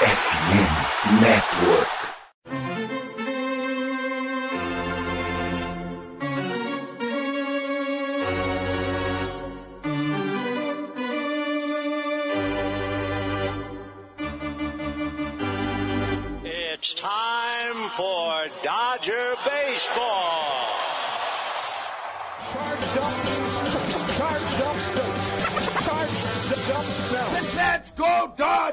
FM Network.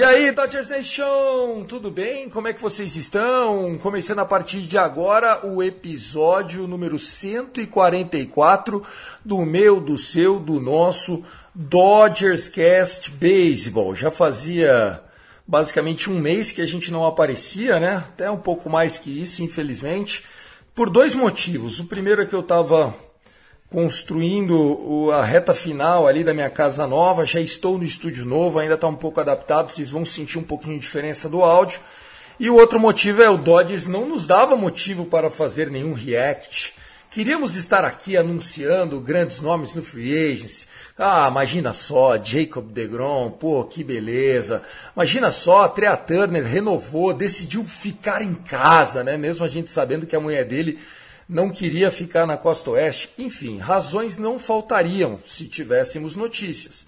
E aí, Dodgers Nation, tudo bem? Como é que vocês estão? Começando a partir de agora o episódio número 144 do meu, do seu, do nosso Dodgers Cast Baseball. Já fazia basicamente um mês que a gente não aparecia, né? Até um pouco mais que isso, infelizmente, por dois motivos. O primeiro é que eu estava construindo a reta final ali da minha casa nova. Já estou no estúdio novo, ainda está um pouco adaptado, vocês vão sentir um pouquinho de diferença do áudio. E o outro motivo é o Dodgers não nos dava motivo para fazer nenhum react. Queríamos estar aqui anunciando grandes nomes no Free Agency. Ah, imagina só, Jacob DeGrom, pô, que beleza. Imagina só, Trea Turner renovou, decidiu ficar em casa, né? Mesmo a gente sabendo que a mulher dele não queria ficar na costa oeste. Enfim, razões não faltariam se tivéssemos notícias.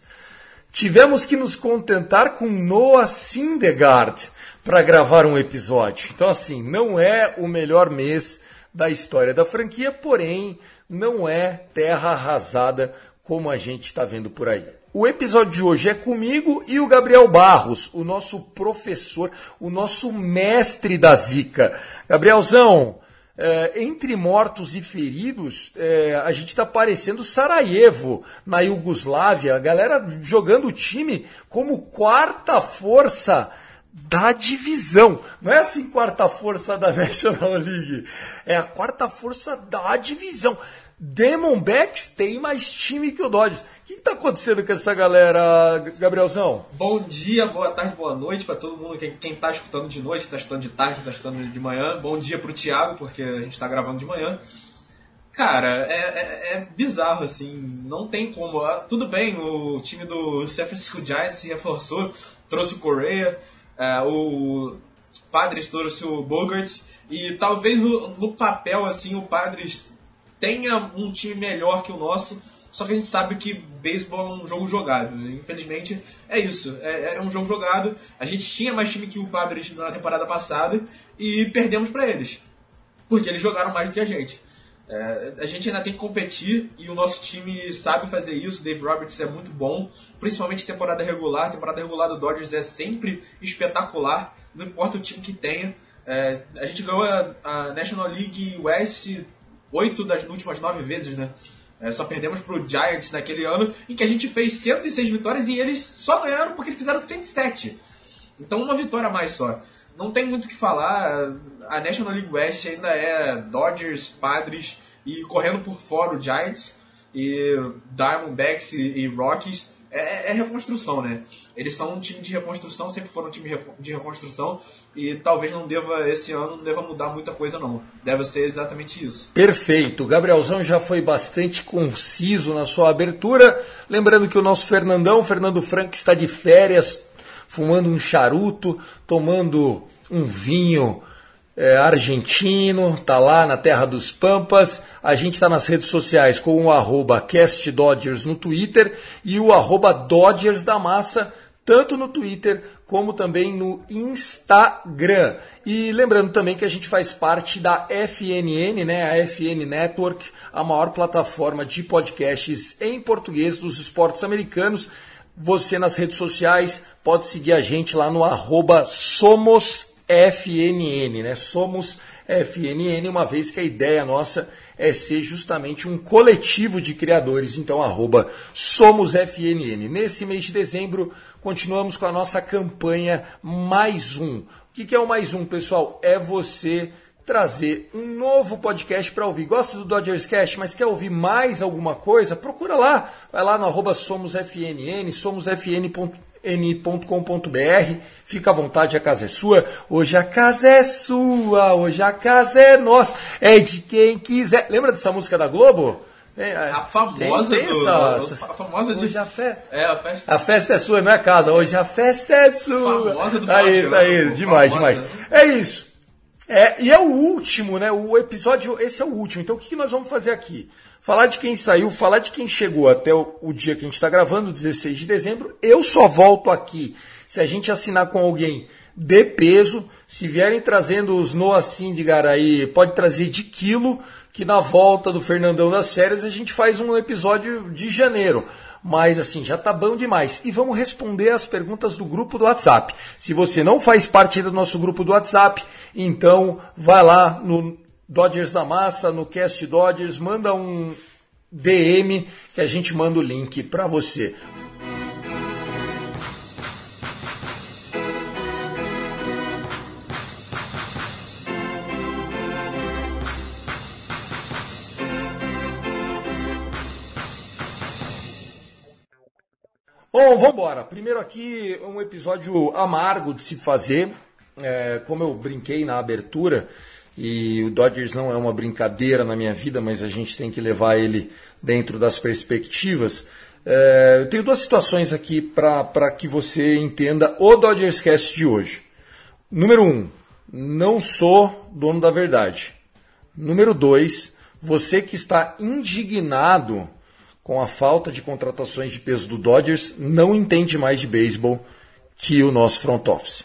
Tivemos que nos contentar com Noah Syndergaard para gravar um episódio. Então, assim, não é o melhor mês da história da franquia, porém, não é terra arrasada como a gente está vendo por aí. O episódio de hoje é comigo e o Gabriel Barros, o nosso professor, o nosso mestre da zica. Gabrielzão, é, entre mortos e feridos, é, a gente está parecendo Sarajevo na Iugoslávia, a galera jogando o time como quarta força da divisão. Não é assim quarta força da National League, é a quarta força da divisão. Demonbacks tem mais time que o Dodgers. O que está acontecendo com essa galera, Gabrielzão? Bom dia, boa tarde, boa noite para todo mundo. Quem, quem tá escutando de noite, tá escutando de tarde, tá escutando de manhã. Bom dia pro Thiago, porque a gente tá gravando de manhã. Cara, é, é- é bizarro, assim, não tem como. Ah, Tudo bem, o time do San Francisco Giants se reforçou, trouxe o Correa, é, o Padres trouxe o Bogart, e talvez o- no papel, assim, o Padres tenha um time melhor que o nosso, só que a gente sabe que beisebol é um jogo jogado. Infelizmente, é isso. É, é um jogo jogado. A gente tinha mais time que o Padres na temporada passada e perdemos para eles. Porque eles jogaram mais do que a gente. É, a gente ainda tem que competir e o nosso time sabe fazer isso. Dave Roberts é muito bom, principalmente temporada regular. A temporada regular do Dodgers é sempre espetacular, não importa o time que tenha. É, a gente ganhou a, a National League West oito das últimas nove vezes, né? É, só perdemos pro Giants naquele ano, em que a gente fez 106 vitórias e eles só ganharam porque eles fizeram 107. Então uma vitória a mais só. Não tem muito o que falar. A National League West ainda é Dodgers, Padres e correndo por fora o Giants e Diamondbacks e, e Rockies. É, é reconstrução, né? Eles são um time de reconstrução, sempre foram um time de reco- de reconstrução e talvez não deva, esse ano, não deva mudar muita coisa não. Deve ser exatamente isso. Perfeito. Gabrielzão já foi bastante conciso na sua abertura. Lembrando que o nosso Fernandão, Fernando Franco, está de férias, fumando um charuto, tomando um vinho é, argentino, tá lá na terra dos Pampas. A gente está nas redes sociais com o arroba CastDodgers no Twitter e o arroba Dodgers da Massa, tanto no Twitter como também no Instagram. E lembrando também que a gente faz parte da FNN, né, a FN Network, a maior plataforma de podcasts em português dos esportes americanos. Você nas redes sociais pode seguir a gente lá no arroba SomosFN. FNN, né? Somos FNN, uma vez que a ideia nossa é ser justamente um coletivo de criadores. Então, arroba Somos FNN. Nesse mês de dezembro, continuamos com a nossa campanha Mais Um. O que é o Mais Um, pessoal? É você trazer um novo podcast para ouvir. Gosta do Dodgers Cast, mas quer ouvir mais alguma coisa? Procura lá. Vai lá no arroba SomosFNN, somosfn.com n.com.br. Fica à vontade, a casa é sua. Hoje a casa é sua, hoje a casa é nossa. É de quem quiser. Lembra dessa música da Globo? É, a famosa tem, tem do, essa, a famosa de hoje a, fe... é, a festa a festa é sua, não é casa. Hoje a festa é sua. Famosa do tá aí, tá aí, né? demais, Famosa. demais. É isso. É, e é o último, né? O episódio, esse é o último. Então o que nós vamos fazer aqui? Falar de quem saiu, falar de quem chegou até o, o dia que a gente está gravando, 16 de dezembro. Eu só volto aqui se a gente assinar com alguém de peso. Se vierem trazendo os Noah Syndergaard aí, pode trazer de quilo, que na volta do Fernandão das férias a gente faz um episódio de janeiro. Mas assim, já tá bom demais. E vamos responder as perguntas do grupo do WhatsApp. Se você não faz parte do nosso grupo do WhatsApp, então vai lá no Dodgers da Massa, no Cast Dodgers, manda um DM que a gente manda o link para você. Bom, vamos embora. Primeiro aqui um episódio amargo de se fazer. É, como eu brinquei na abertura, e o Dodgers não é uma brincadeira na minha vida, mas a gente tem que levar ele dentro das perspectivas. É, eu tenho duas situações aqui para que você entenda o Dodgers Cast de hoje. Número um, não sou dono da verdade. Número dois, você que está indignado com a falta de contratações de peso do Dodgers não entende mais de beisebol que o nosso front office.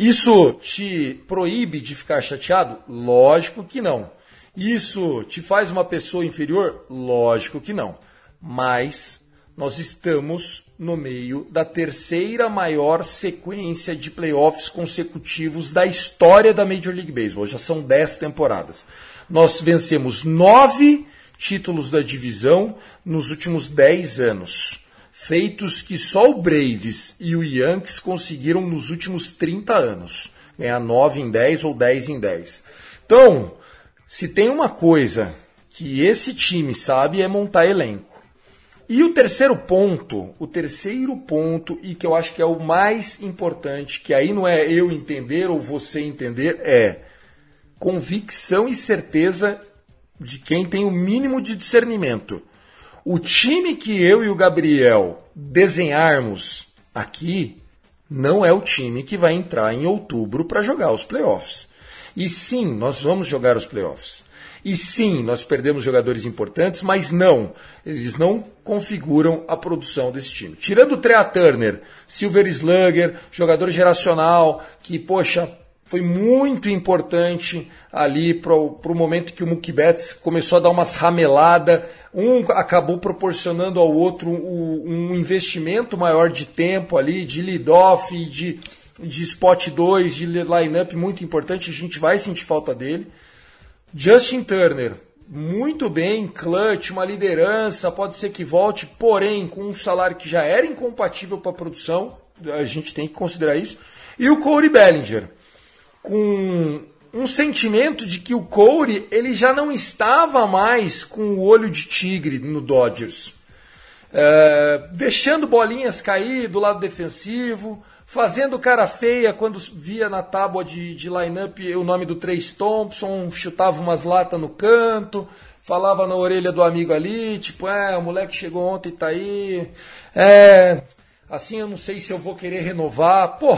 Isso te proíbe de ficar chateado? Lógico que não. Isso te faz uma pessoa inferior? Lógico que não. Mas nós estamos no meio da terceira maior sequência de playoffs consecutivos da história da Major League Baseball. Já são dez temporadas. Nós vencemos nove títulos da divisão nos últimos dez anos feitos que só o Braves e o Yankees conseguiram nos últimos 30 anos. Ganhar 9 em 10 ou 10 em 10. Então, se tem uma coisa que esse time sabe é montar elenco. E o terceiro ponto, o terceiro ponto, e que eu acho que é o mais importante, que aí não é eu entender ou você entender, é convicção e certeza de quem tem o mínimo de discernimento. O time que eu e o Gabriel desenharmos aqui não é o time que vai entrar em outubro para jogar os playoffs. E sim, nós vamos jogar os playoffs. E sim, nós perdemos jogadores importantes, mas não, eles não configuram a produção desse time. Tirando o Trea Turner, Silver Slugger, jogador geracional, que, poxa, foi muito importante ali para o momento que o Mookie Betts começou a dar umas rameladas. Um acabou proporcionando ao outro um investimento maior de tempo ali, de lead-off, de, de spot 2, de line-up muito importante. A gente vai sentir falta dele. Justin Turner, muito bem, clutch, uma liderança, pode ser que volte, porém com um salário que já era incompatível para a produção, a gente tem que considerar isso. E o Corey Bellinger, com um sentimento de que o Corey ele já não estava mais com o olho de tigre no Dodgers. É, deixando bolinhas cair do lado defensivo, fazendo cara feia quando via na tábua de, de line-up o nome do Trace Thompson, chutava umas latas no canto, falava na orelha do amigo ali, tipo, é, o moleque chegou ontem e tá aí, é, assim eu não sei se eu vou querer renovar. Pô,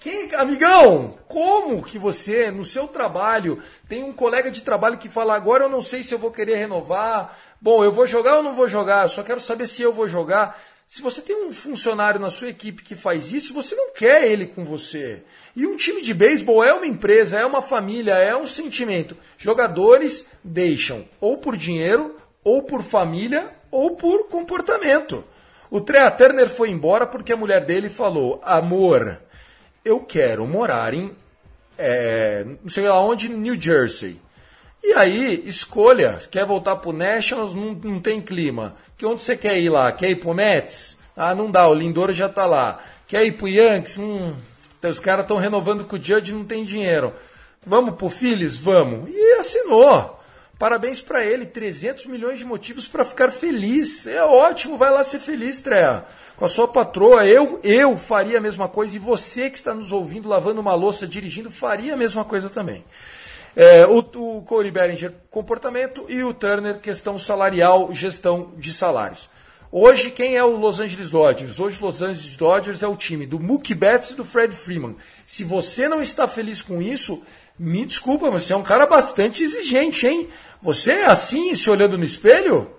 quem, amigão, como que você, no seu trabalho, tem um colega de trabalho que fala agora eu não sei se eu vou querer renovar, bom, eu vou jogar ou não vou jogar, eu só quero saber se eu vou jogar. Se você tem um funcionário na sua equipe que faz isso, você não quer ele com você. E um time de beisebol é uma empresa, é uma família, é um sentimento. Jogadores deixam ou por dinheiro, ou por família, ou por comportamento. O Trea Turner foi embora porque a mulher dele falou: amor, eu quero morar em é, não sei lá onde, New Jersey. E aí, escolha. Quer voltar pro Nationals? Não, não tem clima. Que onde você quer ir lá? Quer ir pro Mets? Ah, não dá, o Lindor já tá lá. Quer ir pro Yankees? Hum, os caras estão renovando com o Judge não tem dinheiro. Vamos pro Phillies? Vamos. E assinou. Parabéns para ele, 300 milhões de motivos para ficar feliz. É ótimo, vai lá ser feliz, Trea. Com a sua patroa, eu, eu faria a mesma coisa e você que está nos ouvindo, lavando uma louça, dirigindo, faria a mesma coisa também. É, o, o Corey Bellinger, comportamento, e o Turner, questão salarial, gestão de salários. Hoje, quem é o Los Angeles Dodgers? Hoje, Los Angeles Dodgers é o time do Mookie Betts e do Fred Freeman. Se você não está feliz com isso, me desculpa, mas você é um cara bastante exigente, hein? Você é assim, se olhando no espelho?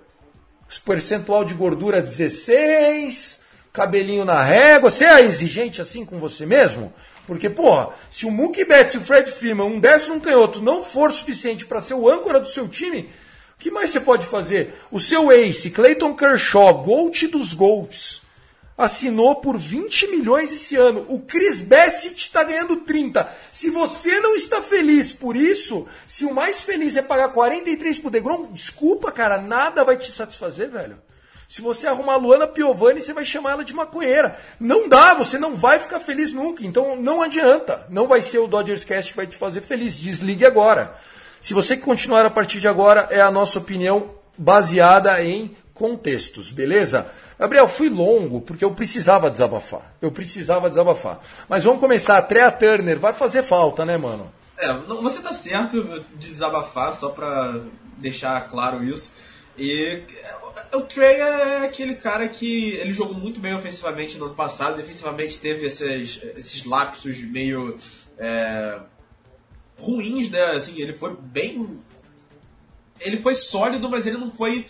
Percentual de gordura 16, cabelinho na régua. Você é exigente assim com você mesmo? Porque, porra, se o Mookie Betts e o Fred Freeman, um destro um canhoto, não for suficiente para ser o âncora do seu time, o que mais você pode fazer? O seu ace, Clayton Kershaw, Gold dos Golds, assinou por 20 milhões esse ano. O Chris Bassett está ganhando 30. Se você não está feliz por isso, se o mais feliz é pagar 43 pro DeGrom, desculpa, cara, nada vai te satisfazer, velho. Se você arrumar a Luana Piovani, você vai chamar ela de maconheira. Não dá, você não vai ficar feliz nunca. Então não adianta. Não vai ser o Dodgers Cast que vai te fazer feliz. Desligue agora. Se você continuar a partir de agora, é a nossa opinião baseada em contextos, beleza? Gabriel, fui longo porque eu precisava desabafar. Eu precisava desabafar. Mas vamos começar. A Trea Turner vai fazer falta, né, mano? É, você tá certo de desabafar, só pra deixar claro isso. E o Trey é aquele cara que ele jogou muito bem ofensivamente no ano passado, defensivamente teve esses, esses lapsos meio é, ruins, né? Assim, ele foi bem. Ele foi sólido, mas ele não foi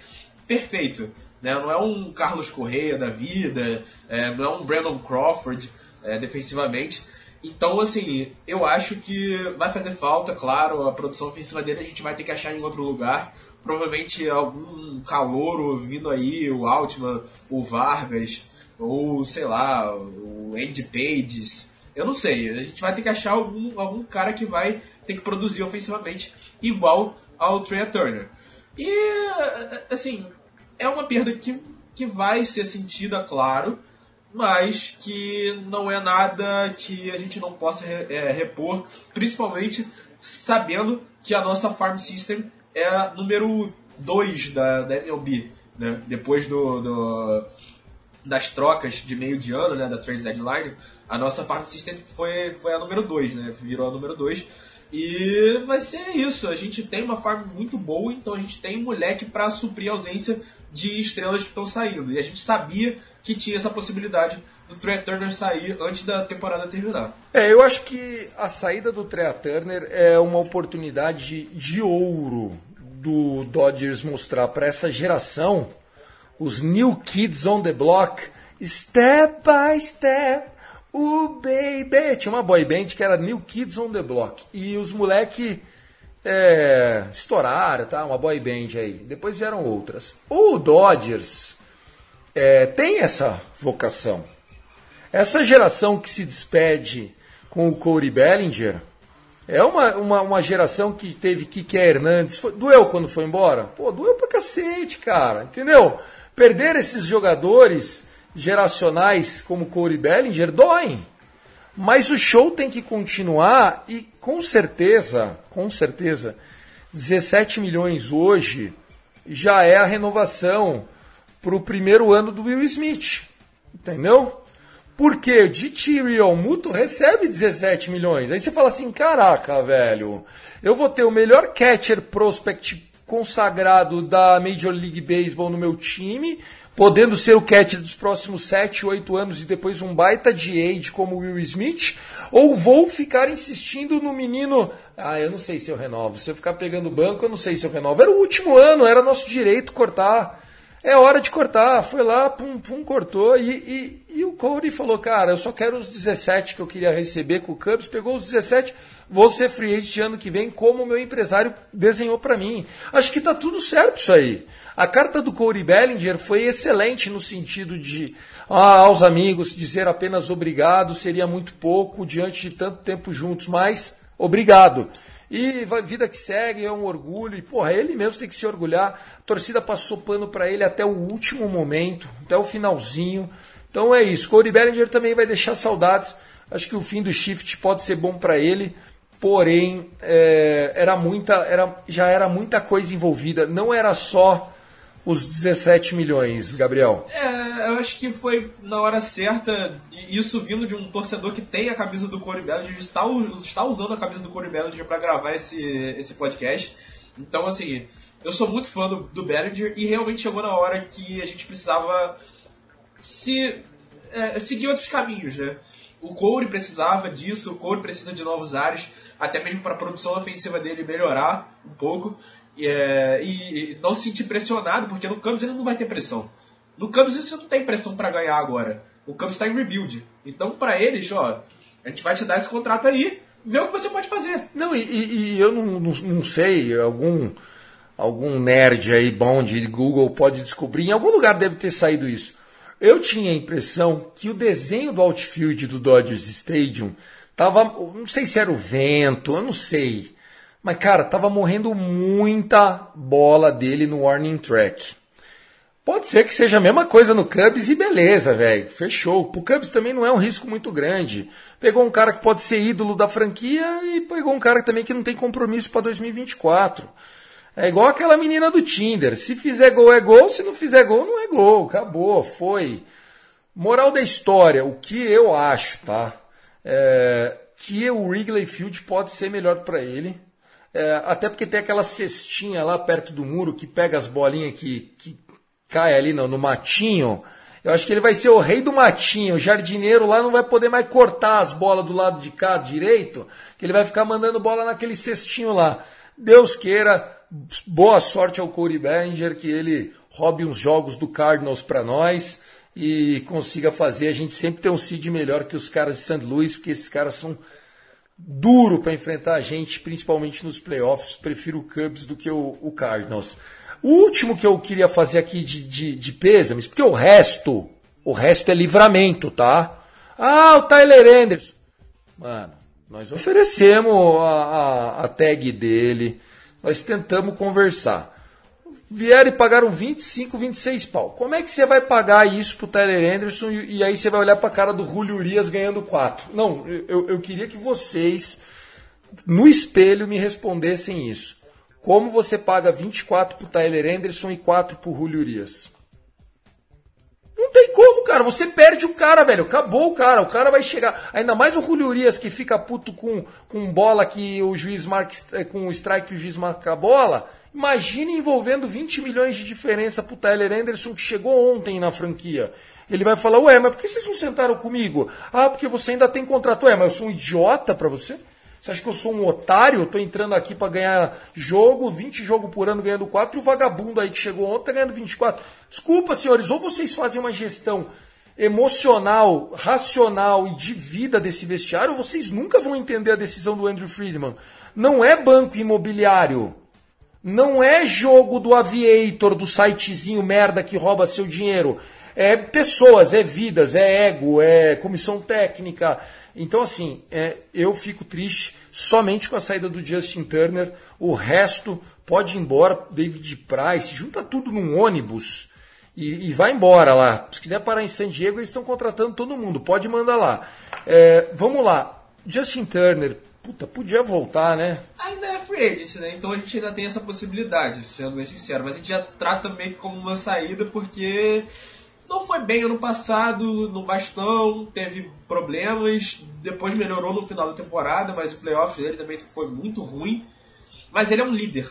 perfeito. Né? Não é um Carlos Correia da vida, é, não é um Brandon Crawford é, defensivamente. Então, assim, eu acho que vai fazer falta, claro, a produção ofensiva dele a gente vai ter que achar em outro lugar. Provavelmente algum calouro vindo aí, o Altman, o Vargas, ou sei lá, o Andy Pages. Eu não sei, a gente vai ter que achar algum, algum cara que vai ter que produzir ofensivamente igual ao Trey Turner. E, assim, é uma perda que, que vai ser sentida, claro, mas que não é nada que a gente não possa é, repor, principalmente sabendo que a nossa farm system é a número 2 da, da MLB, né? depois do, do, das trocas de meio de ano, né, da trade deadline, a nossa farm system foi, foi a número 2, né? virou a número 2. E vai ser isso. A gente tem uma farm muito boa, então a gente tem moleque para suprir a ausência de estrelas que estão saindo. E a gente sabia que tinha essa possibilidade do Trey Turner sair antes da temporada terminar. É, eu acho que a saída do Trey Turner é uma oportunidade de, ouro do Dodgers mostrar para essa geração, os new kids on the block, step by step, o baby. Tinha uma boy band que era New Kids on the Block. E os moleque é, estouraram, tá? Uma boy band aí. Depois vieram outras. O Dodgers é, tem essa vocação. Essa geração que se despede com o Corey Bellinger é uma, uma, uma geração que teve Kike Hernandes. Foi, doeu quando foi embora? Pô, doeu pra cacete, cara. Entendeu? Perder esses jogadores geracionais como Corey Bellinger doem. Mas o show tem que continuar e com certeza, com certeza, 17 milhões hoje já é a renovação para o primeiro ano do Will Smith. Entendeu? Porque de Tyrion Muto recebe 17 milhões. Aí você fala assim: caraca, velho, eu vou ter o melhor catcher prospect consagrado da Major League Baseball no meu time podendo ser o catcher dos próximos 7, 8 anos e depois um baita de age como Will Smith, ou vou ficar insistindo no menino, ah, eu não sei se eu renovo, se eu ficar pegando banco, eu não sei se eu renovo. Era o último ano, era nosso direito cortar. É hora de cortar. Foi lá, pum, pum, cortou. E, e, e o Cody falou, cara, eu só quero os 17 que eu queria receber com o Cubs. Pegou os 17, vou ser free agent ano que vem, como o meu empresário desenhou para mim. Acho que tá tudo certo isso aí. A carta do Corey Bellinger foi excelente no sentido de ah, aos amigos dizer apenas obrigado seria muito pouco diante de tanto tempo juntos, mas obrigado. E vida que segue, é um orgulho. E, porra, ele mesmo tem que se orgulhar. A torcida passou pano para ele até o último momento, até o finalzinho. Então é isso. Corey Bellinger também vai deixar saudades. Acho que o fim do shift pode ser bom para ele. Porém, é, era muita, era, já era muita coisa envolvida. Não era só os 17 milhões, Gabriel? É, eu acho que foi na hora certa, isso vindo de um torcedor que tem a camisa do Corey Bellinger, está, está usando a camisa do Corey Bellinger para gravar esse, esse podcast. Então, assim, eu sou muito fã do, do Bellinger e realmente chegou na hora que a gente precisava se é, seguir outros caminhos, né? O Corey precisava disso, o Corey precisa de novos ares, até mesmo para a produção ofensiva dele melhorar um pouco. É, e, e, não se sentir pressionado, porque no Cubs ele não vai ter pressão. No Cubs você não tem pressão para ganhar agora. O Cubs está em rebuild. Então, para eles, ó, a gente vai te dar esse contrato aí, vê o que você pode fazer. Não, e, e eu não, não, não, sei, algum, algum nerd aí bom de Google pode descobrir, em algum lugar deve ter saído isso. Eu tinha a impressão que o desenho do outfield do Dodgers Stadium tava, não sei se era o vento, eu não sei mas, cara, tava morrendo muita bola dele no warning track. Pode ser que seja a mesma coisa no Cubs e beleza, velho. Fechou. O Cubs também não é um risco muito grande. Pegou um cara que pode ser ídolo da franquia e pegou um cara também que não tem compromisso para 2024. É igual aquela menina do Tinder. Se fizer gol é gol, se não fizer gol não é gol. Acabou, foi. Moral da história, o que eu acho, tá? É que o Wrigley Field pode ser melhor para ele. É, até porque tem aquela cestinha lá perto do muro que pega as bolinhas que, que cai ali no, no matinho. Eu acho que ele vai ser o rei do matinho. O jardineiro lá não vai poder mais cortar as bolas do lado de cá direito, que ele vai ficar mandando bola naquele cestinho lá. Deus queira, boa sorte ao Corey Bellinger, que ele roube uns jogos do Cardinals para nós e consiga fazer a gente sempre ter um seed melhor que os caras de St. Louis, porque esses caras são duro para enfrentar a gente, principalmente nos playoffs. Prefiro o Cubs do que o, o Cardinals. O último que eu queria fazer aqui de, de, de pêsames, porque o resto, o resto é livramento, tá? Ah, o Tyler Anderson. Mano, nós oferecemos a, a, a tag dele, nós tentamos conversar vieram e pagaram 25, 26 pau. Como é que você vai pagar isso pro Tyler Anderson e, e aí você vai olhar pra cara do Julio Urias ganhando 4? Não, eu, eu queria que vocês, no espelho, me respondessem isso. Como você paga 24 pro Tyler Anderson e 4 pro Julio Urias? Não tem como, cara. Você perde o cara, velho. Acabou o cara. O cara vai chegar. Ainda mais o Julio Urias que fica puto com, com bola que o juiz marca. Eh, com o strike que o juiz marca a bola Imagine envolvendo 20 milhões de diferença pro Tyler Anderson que chegou ontem na franquia. Ele vai falar, ué, mas por que vocês não sentaram comigo? Ah, porque você ainda tem contrato. Ué, mas eu sou um idiota para você? Você acha que eu sou um otário? Eu tô entrando aqui para ganhar jogo, 20 jogos por ano ganhando 4, e o vagabundo aí que chegou ontem tá ganhando 24. Desculpa, senhores, ou vocês fazem uma gestão emocional, racional e de vida desse vestiário, ou vocês nunca vão entender a decisão do Andrew Friedman. Não é banco imobiliário. Não é jogo do aviator, do sitezinho merda que rouba seu dinheiro. É pessoas, é vidas, é ego, é comissão técnica. Então, assim, é, eu fico triste somente com a saída do Justin Turner. O resto pode ir embora. David Price, junta tudo num ônibus e, e vai embora lá. Se quiser parar em San Diego, eles estão contratando todo mundo. Pode mandar lá. É, vamos lá. Justin Turner, Puta, podia voltar, né? Ainda é free agent, né? Então a gente ainda tem essa possibilidade, sendo bem sincero. Mas a gente já trata meio que como uma saída porque não foi bem ano passado no bastão, teve problemas, depois melhorou no final da temporada, mas o playoff dele também foi muito ruim. Mas ele é um líder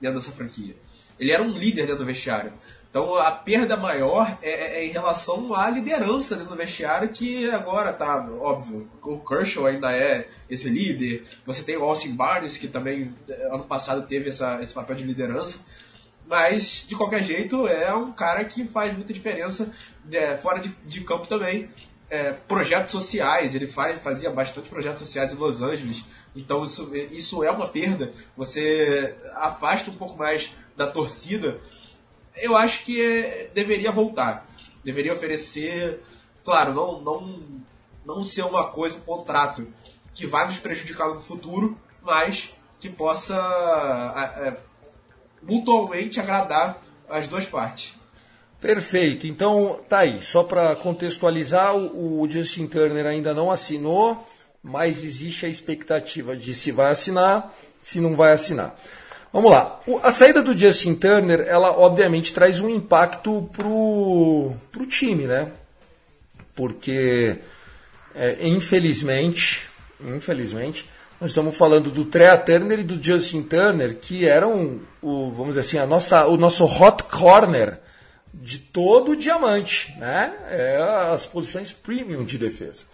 dentro dessa franquia. Ele era um líder dentro do vestiário. Então a perda maior é, é, é em relação à liderança no vestiário, que agora tá, óbvio, o Kershaw ainda é esse líder, você tem o Austin Barnes, que também é, ano passado teve essa, esse papel de liderança, mas de qualquer jeito é um cara que faz muita diferença é, fora de, de, campo também. É, projetos sociais, ele faz, fazia bastante projetos sociais em Los Angeles, então isso, isso é uma perda. Você afasta um pouco mais da torcida eu acho que é, deveria voltar. Deveria oferecer, claro, não, não, não ser uma coisa, um contrato que vai nos prejudicar no futuro, mas que possa é, mutualmente agradar as duas partes. Perfeito. Então, tá aí. Só para contextualizar, o Justin Turner ainda não assinou, mas existe a expectativa de se vai assinar, se não vai assinar. Vamos lá. A saída do Justin Turner, ela obviamente traz um impacto pro, pro time, né? Porque, é, infelizmente, infelizmente, nós estamos falando do Trea Turner e do Justin Turner, que eram, o, vamos dizer assim, a nossa, o nosso hot corner de todo o diamante, né? É as posições premium de defesa.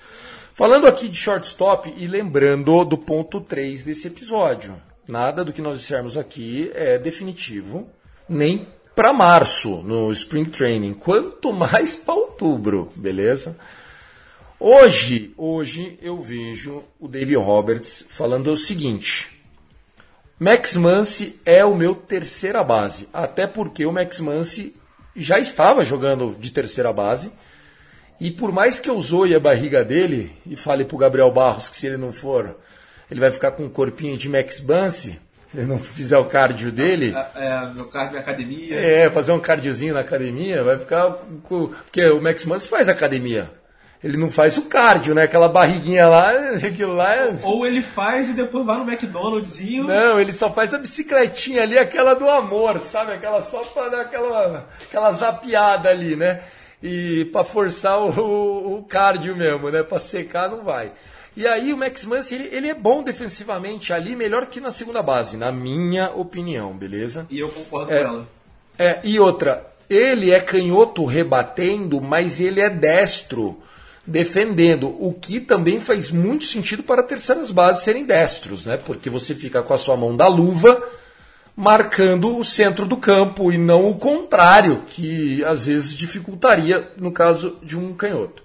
Falando aqui de shortstop e lembrando do ponto 3 desse episódio. Nada do que nós dissermos aqui é definitivo, nem para março no Spring Training, quanto mais para outubro, beleza? Hoje, hoje eu vejo o Dave Roberts falando o seguinte: Max Muncy é o meu terceira base, até porque o Max Muncy já estava jogando de terceira base. E por mais que eu zoe a barriga dele e fale pro Gabriel Barros que se ele não for, ele vai ficar com um corpinho de Max Muncy, se ele não fizer o cardio dele. É, é meu cardio na academia. É, fazer um cardiozinho na academia, vai ficar com. Porque o Max Muncy faz academia. Ele não faz o cardio, né? Aquela barriguinha lá, aquilo lá é... Ou ele faz e depois vai no McDonald'szinho. Não, ele só faz a bicicletinha ali, aquela do amor, sabe? Aquela só pra dar aquela, aquela zapiada ali, né? E pra forçar o, o, o cardio mesmo, né? Pra secar não vai. E aí o Max Muncy, ele, ele é bom defensivamente ali, melhor que na segunda base, na minha opinião, beleza? E eu concordo é, com ela. É, e outra, ele é canhoto rebatendo, mas ele é destro defendendo, o que também faz muito sentido para terceiras bases serem destros, né? Porque você fica com a sua mão da luva marcando o centro do campo e não o contrário, que às vezes dificultaria no caso de um canhoto.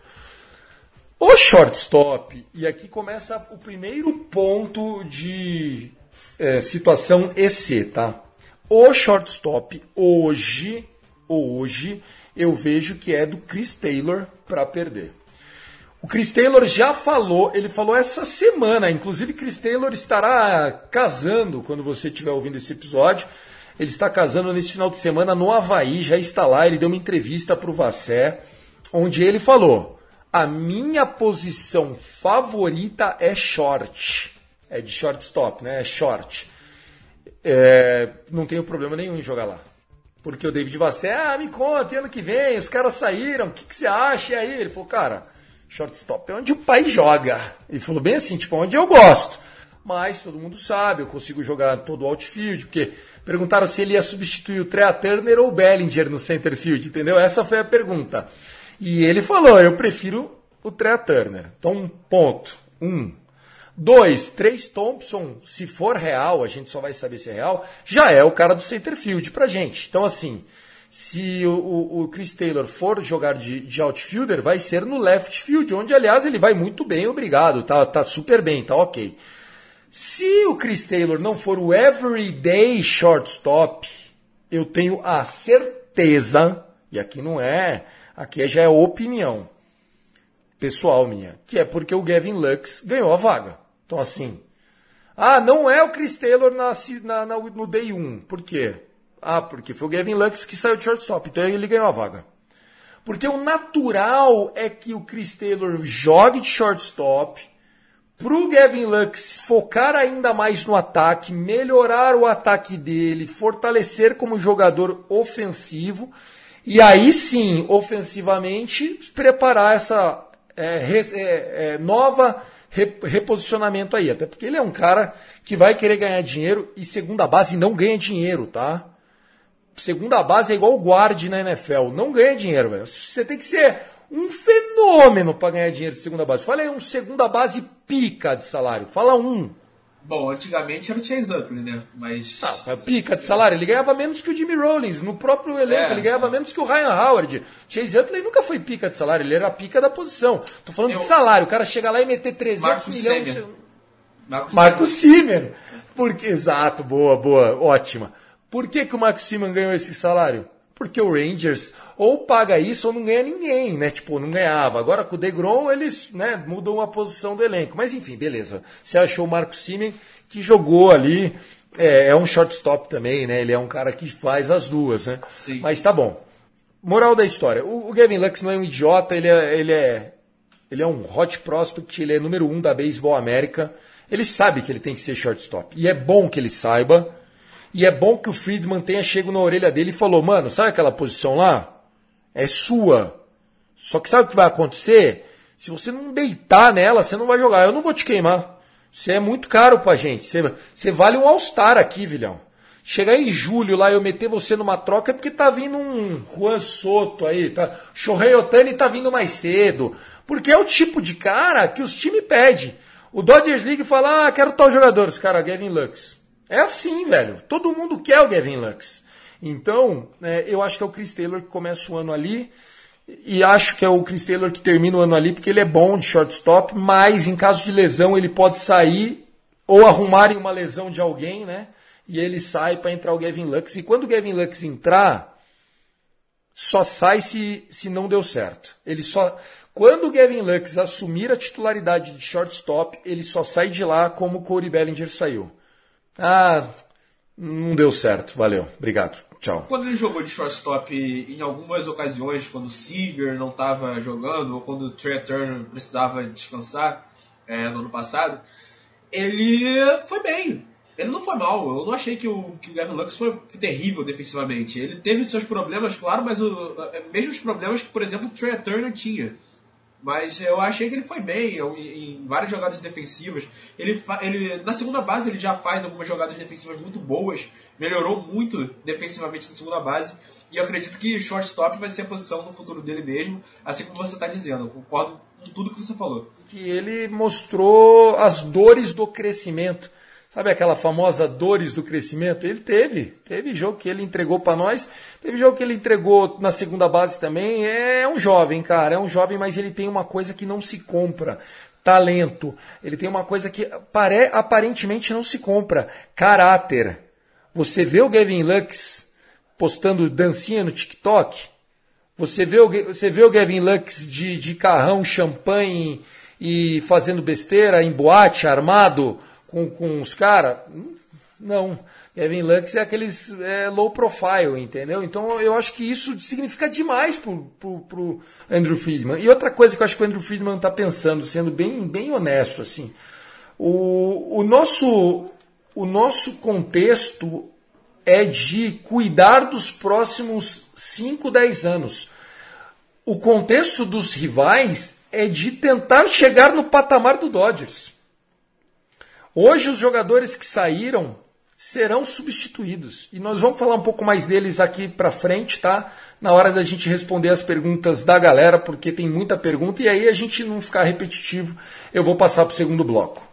O shortstop, e aqui começa o primeiro ponto de é, situação EC, tá? O shortstop hoje, hoje, eu vejo que é do Chris Taylor para perder. O Chris Taylor já falou, ele falou essa semana, inclusive Chris Taylor estará casando quando você estiver ouvindo esse episódio. Ele está casando nesse final de semana no Havaí, já está lá. Ele deu uma entrevista para o Vassé, onde ele falou: A minha posição favorita é short. É de shortstop, né? É short. É, não tenho problema nenhum em jogar lá. Porque o David Vassé, ah, me conta, ano que vem, os caras saíram, o que, que você acha? E aí ele falou, cara shortstop é onde o pai joga. Ele falou bem assim, tipo, onde eu gosto. Mas todo mundo sabe, eu consigo jogar todo o outfield, porque perguntaram se ele ia substituir o Trea Turner ou o Bellinger no center field, entendeu? Essa foi a pergunta. E ele falou, eu prefiro o Trea Turner. Então, um ponto. Um. Dois, Três Thompson, se for real, a gente só vai saber se é real, já é o cara do center field pra gente. Então, assim, se o, o, o, Chris Taylor for jogar de, de outfielder, vai ser no left field, onde, aliás, ele vai muito bem, obrigado, tá, tá super bem, tá ok. Se o Chris Taylor não for o everyday shortstop, eu tenho a certeza, e aqui não é, aqui já é opinião pessoal minha, que é porque o Gavin Lux ganhou a vaga. Então, assim, ah, não é o Chris Taylor na, na, na no day 1. Por quê? Ah, porque foi o Gavin Lux que saiu de shortstop, então ele ganhou a vaga. Porque o natural é que o Chris Taylor jogue de shortstop, pro Gavin Lux focar ainda mais no ataque, melhorar o ataque dele, fortalecer como jogador ofensivo, e aí sim, ofensivamente, preparar essa é, é, é, nova reposicionamento aí. Até porque ele é um cara que vai querer ganhar dinheiro e segunda base não ganha dinheiro, tá? segunda base é igual o guarde na NFL. Não ganha dinheiro, velho. Você tem que ser um fenômeno para ganhar dinheiro de segunda base. Fala aí um segunda base pica de salário. Fala um. Bom, antigamente era o Chase Utley, né? Mas. Ah, pica de salário. Ele ganhava menos que o Jimmy Rollins. No próprio elenco, é, ele ganhava menos que o Ryan Howard. Chase Utley nunca foi pica de salário, ele era pica da posição. Tô falando Eu... de salário. O cara chega lá e meter 300 Marcos milhões. Semer. Marcos, Marcos Porque, exato, boa, boa, ótima. Por que, que o Marcos Simon ganhou esse salário? Porque o Rangers ou paga isso ou não ganha ninguém, né? Tipo, não ganhava. Agora com o DeGrom eles né, mudam a posição do elenco. Mas enfim, beleza. Você achou o Marco Simen que jogou ali. É, é, um shortstop também, né? Ele é um cara que faz as duas, né? Sim. Mas tá bom. Moral da história. O, o Gavin Lux não é um idiota, ele é, ele é, ele é um hot prospect, ele é número um da Baseball América. Ele sabe que ele tem que ser shortstop. E é bom que ele saiba. E é bom que o Friedman tenha chego na orelha dele e falou: Mano, sabe aquela posição lá? É sua. Só que sabe o que vai acontecer? Se você não deitar nela, você não vai jogar. Eu não vou te queimar. Você é muito caro pra gente. Você, você vale um All-Star aqui, vilhão. Chegar em julho lá eu meter você numa troca é porque tá vindo um Juan Soto aí, tá? Shohei Otani tá vindo mais cedo. Porque é o tipo de cara que os times pedem. O Dodgers League fala, ah, quero tal jogador, os caras, Gavin Lux. É assim, velho. Todo mundo quer o Gavin Lux. Então, é, eu acho que é o Chris Taylor que começa o ano ali. E acho que é o Chris Taylor que termina o ano ali, porque ele é bom de shortstop, mas em caso de lesão ele pode sair ou arrumarem uma lesão de alguém, né? E ele sai para entrar o Gavin Lux. E quando o Gavin Lux entrar, só sai se, se não deu certo. Ele só. Quando o Gavin Lux assumir a titularidade de shortstop, ele só sai de lá como o Corey Bellinger saiu. Ah, não deu certo. Valeu. Obrigado. Tchau. Quando ele jogou de shortstop em algumas ocasiões, quando o Seager não estava jogando, ou quando o Trey Turner precisava descansar é, no ano passado, ele foi bem. Ele não foi mal. Eu não achei que o, que o Gavin Lux foi terrível defensivamente. Ele teve seus problemas, claro, mas o, mesmo os problemas que, por exemplo, o Trey Turner tinha. Mas eu achei que ele foi bem em, várias jogadas defensivas. Ele, ele, na segunda base ele já faz algumas jogadas defensivas muito boas. Melhorou muito defensivamente na segunda base. E eu acredito que shortstop vai ser a posição no futuro dele mesmo, assim como você está dizendo. Concordo com tudo que você falou. Que ele mostrou as dores do crescimento. Sabe aquela famosa dores do crescimento? Ele teve. Teve jogo que ele entregou para nós. Teve jogo que ele entregou na segunda base também. É um jovem, cara. É um jovem, mas ele tem uma coisa que não se compra. Talento. Ele tem uma coisa que pare... aparentemente não se compra. Caráter. Você vê o Gavin Lux postando dancinha no TikTok? Você vê o, você vê o Gavin Lux de, de carrão, champanhe e fazendo besteira em boate, armado? Com, com os caras. Não. Kevin Lux é aqueles é, low profile, entendeu? Então eu acho que isso significa demais pro, pro, pro Andrew Friedman. E outra coisa que eu acho que o Andrew Friedman está pensando, sendo bem, bem honesto, assim, o, o, nosso, o nosso contexto é de cuidar dos próximos 5, 10 anos. O contexto dos rivais é de tentar chegar no patamar do Dodgers. Hoje os jogadores que saíram serão substituídos. E nós vamos falar um pouco mais deles aqui para frente, tá? Na hora da gente responder as perguntas da galera, porque tem muita pergunta e aí a gente não ficar repetitivo, eu vou passar para o segundo bloco.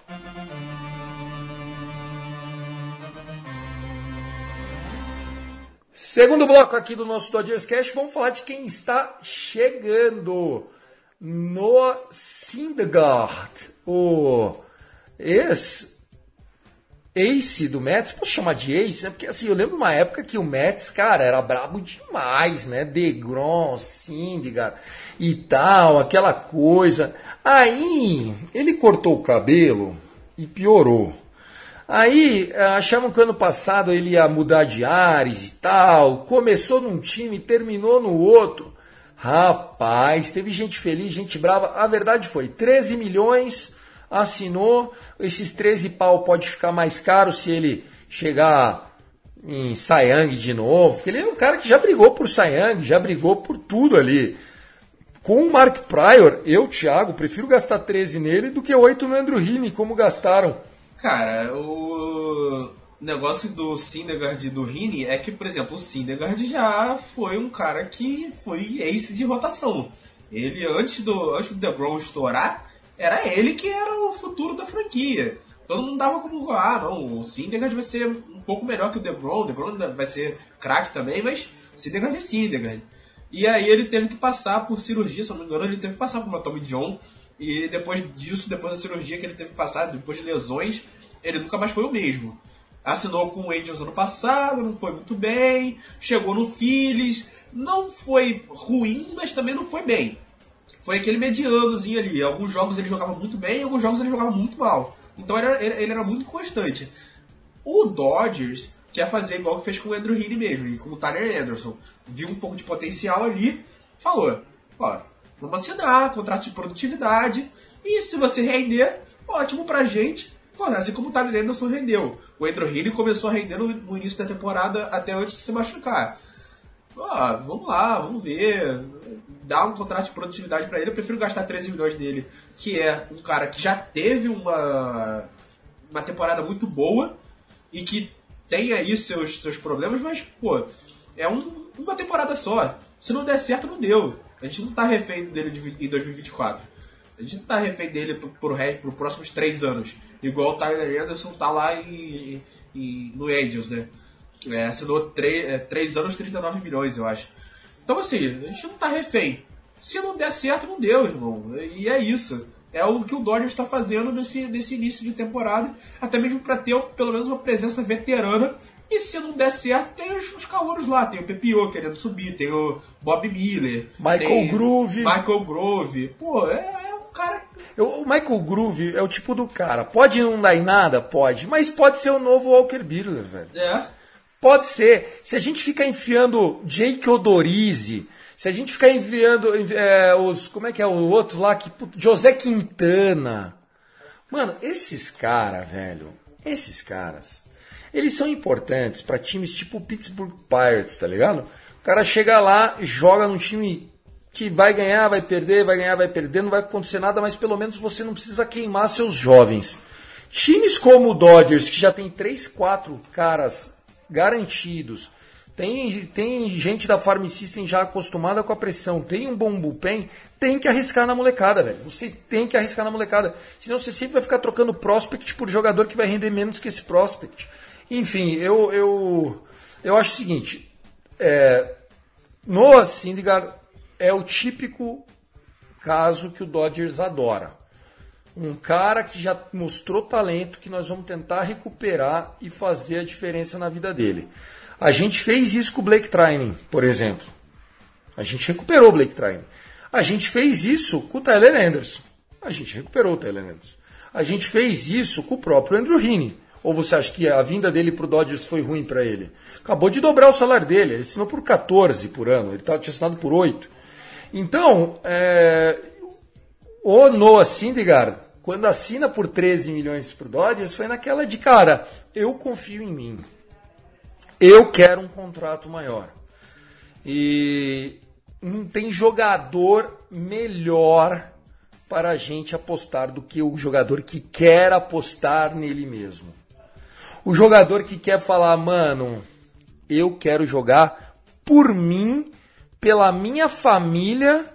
Segundo bloco aqui do nosso Dodgers Cash, vamos falar de quem está chegando. No Syndergaard, o ex ace do Mets, posso chamar de ace? É porque assim, eu lembro uma época que o Mets, cara, era brabo demais, né? DeGrom, Syndergaard e tal, aquela coisa. Aí, ele cortou o cabelo e piorou. Aí, achavam que ano passado ele ia mudar de ares e tal. Começou num time, terminou no outro. Rapaz, teve gente feliz, gente brava. A verdade foi 13 milhões assinou, esses 13 pau pode ficar mais caro se ele chegar em Sayang de novo, porque ele é um cara que já brigou por Sayang, já brigou por tudo ali. Com o Mark Pryor, eu, Thiago, prefiro gastar 13 nele do que 8 no Andrew Heaney, como gastaram. Cara, o negócio do Syndergaard e do Heaney é que, por exemplo, o Syndergaard já foi um cara que foi ace de rotação. Ele, antes do, antes do DeGrom estourar, era ele que era o futuro da franquia. Todo mundo dava como, ah, não, o Syndergaard vai ser um pouco melhor que o DeGrom, o DeGrom vai ser craque também, mas Syndergaard é Syndergaard. E aí ele teve que passar por cirurgia, se não me engano, ele teve que passar por uma Tommy John, e depois disso, depois da cirurgia que ele teve que passar, depois de lesões, ele nunca mais foi o mesmo. Assinou com o Angels ano passado, não foi muito bem. Chegou no Phillies, não foi ruim, mas também não foi bem. Foi aquele medianozinho ali. Alguns jogos ele jogava muito bem, alguns jogos ele jogava muito mal. Então era, ele era muito constante. O Dodgers quer fazer igual que fez com o Andrew Heaney mesmo, e com o Tyler Anderson. Viu um pouco de potencial ali, falou, ó, vamos assinar, contrato de produtividade, e se você render, ótimo pra gente, Pô, assim como o Tyler Anderson rendeu. O Andrew Heaney começou a render no início da temporada até antes de se machucar. Ah, vamos lá, vamos ver. Dá um contrato de produtividade para ele. Eu prefiro gastar 13 milhões dele, que é um cara que já teve uma, uma temporada muito boa e que tem aí seus, seus problemas, mas, pô, é um, uma temporada só. Se não der certo, não deu. A gente não tá refém dele de, em 2024. A gente não tá refém dele pro, pro resto, pro próximos três anos. Igual o Tyler Anderson tá lá em, em no Angels, né? É, assinou 3, é, 3 anos 39 milhões, eu acho. Então assim, a gente não tá refém. Se não der certo, não deu, irmão. E é isso. É o que o Dodgers está fazendo nesse, nesse início de temporada, até mesmo para ter pelo menos uma presença veterana. E se não der certo, tem os, os calouros lá. Tem o Pepio querendo subir, tem o Bob Miller, Michael Groove. Michael Groove. Pô, é, é um cara. O Michael Groove é o tipo do cara. Pode não dar em nada? Pode. Mas pode ser o novo Walker Buehler, velho. É. Pode ser. Se a gente ficar enfiando Jake Odorizzi, se a gente ficar enviando é, os. Como é que é o outro lá? Que, José Quintana. Mano, esses caras, velho. Esses caras. Eles são importantes para times tipo o Pittsburgh Pirates, tá ligado? O cara chega lá, joga num time que vai ganhar, vai perder, vai ganhar, vai perder, não vai acontecer nada, mas pelo menos você não precisa queimar seus jovens. Times como o Dodgers, que já tem 3, 4 caras garantidos. Tem, tem gente da Farm System já acostumada com a pressão, tem um bom bullpen, tem que arriscar na molecada, velho. Você tem que arriscar na molecada. Senão você sempre vai ficar trocando prospect por jogador que vai render menos que esse prospect. Enfim, eu, eu, eu acho o seguinte: é, Noah Syndergaard é o típico caso que o Dodgers adora. Um cara que já mostrou talento que nós vamos tentar recuperar e fazer a diferença na vida dele. A gente fez isso com o Blake Trining, por exemplo. A gente recuperou o Blake Trining. A gente fez isso com o Tyler Anderson. A gente recuperou o Tyler Anderson. A gente fez isso com o próprio Andrew Heaney. Ou você acha que a vinda dele para o Dodgers foi ruim para ele? Acabou de dobrar o salário dele. Ele assinou por 14 por ano. Ele tinha assinado por 8. Então, é, o Noah Syndergaard, quando assina por 13 milhões para o Dodgers, foi naquela de, cara, eu confio em mim. Eu quero um contrato maior. E não tem jogador melhor para a gente apostar do que o jogador que quer apostar nele mesmo. O jogador que quer falar, mano, eu quero jogar por mim, pela minha família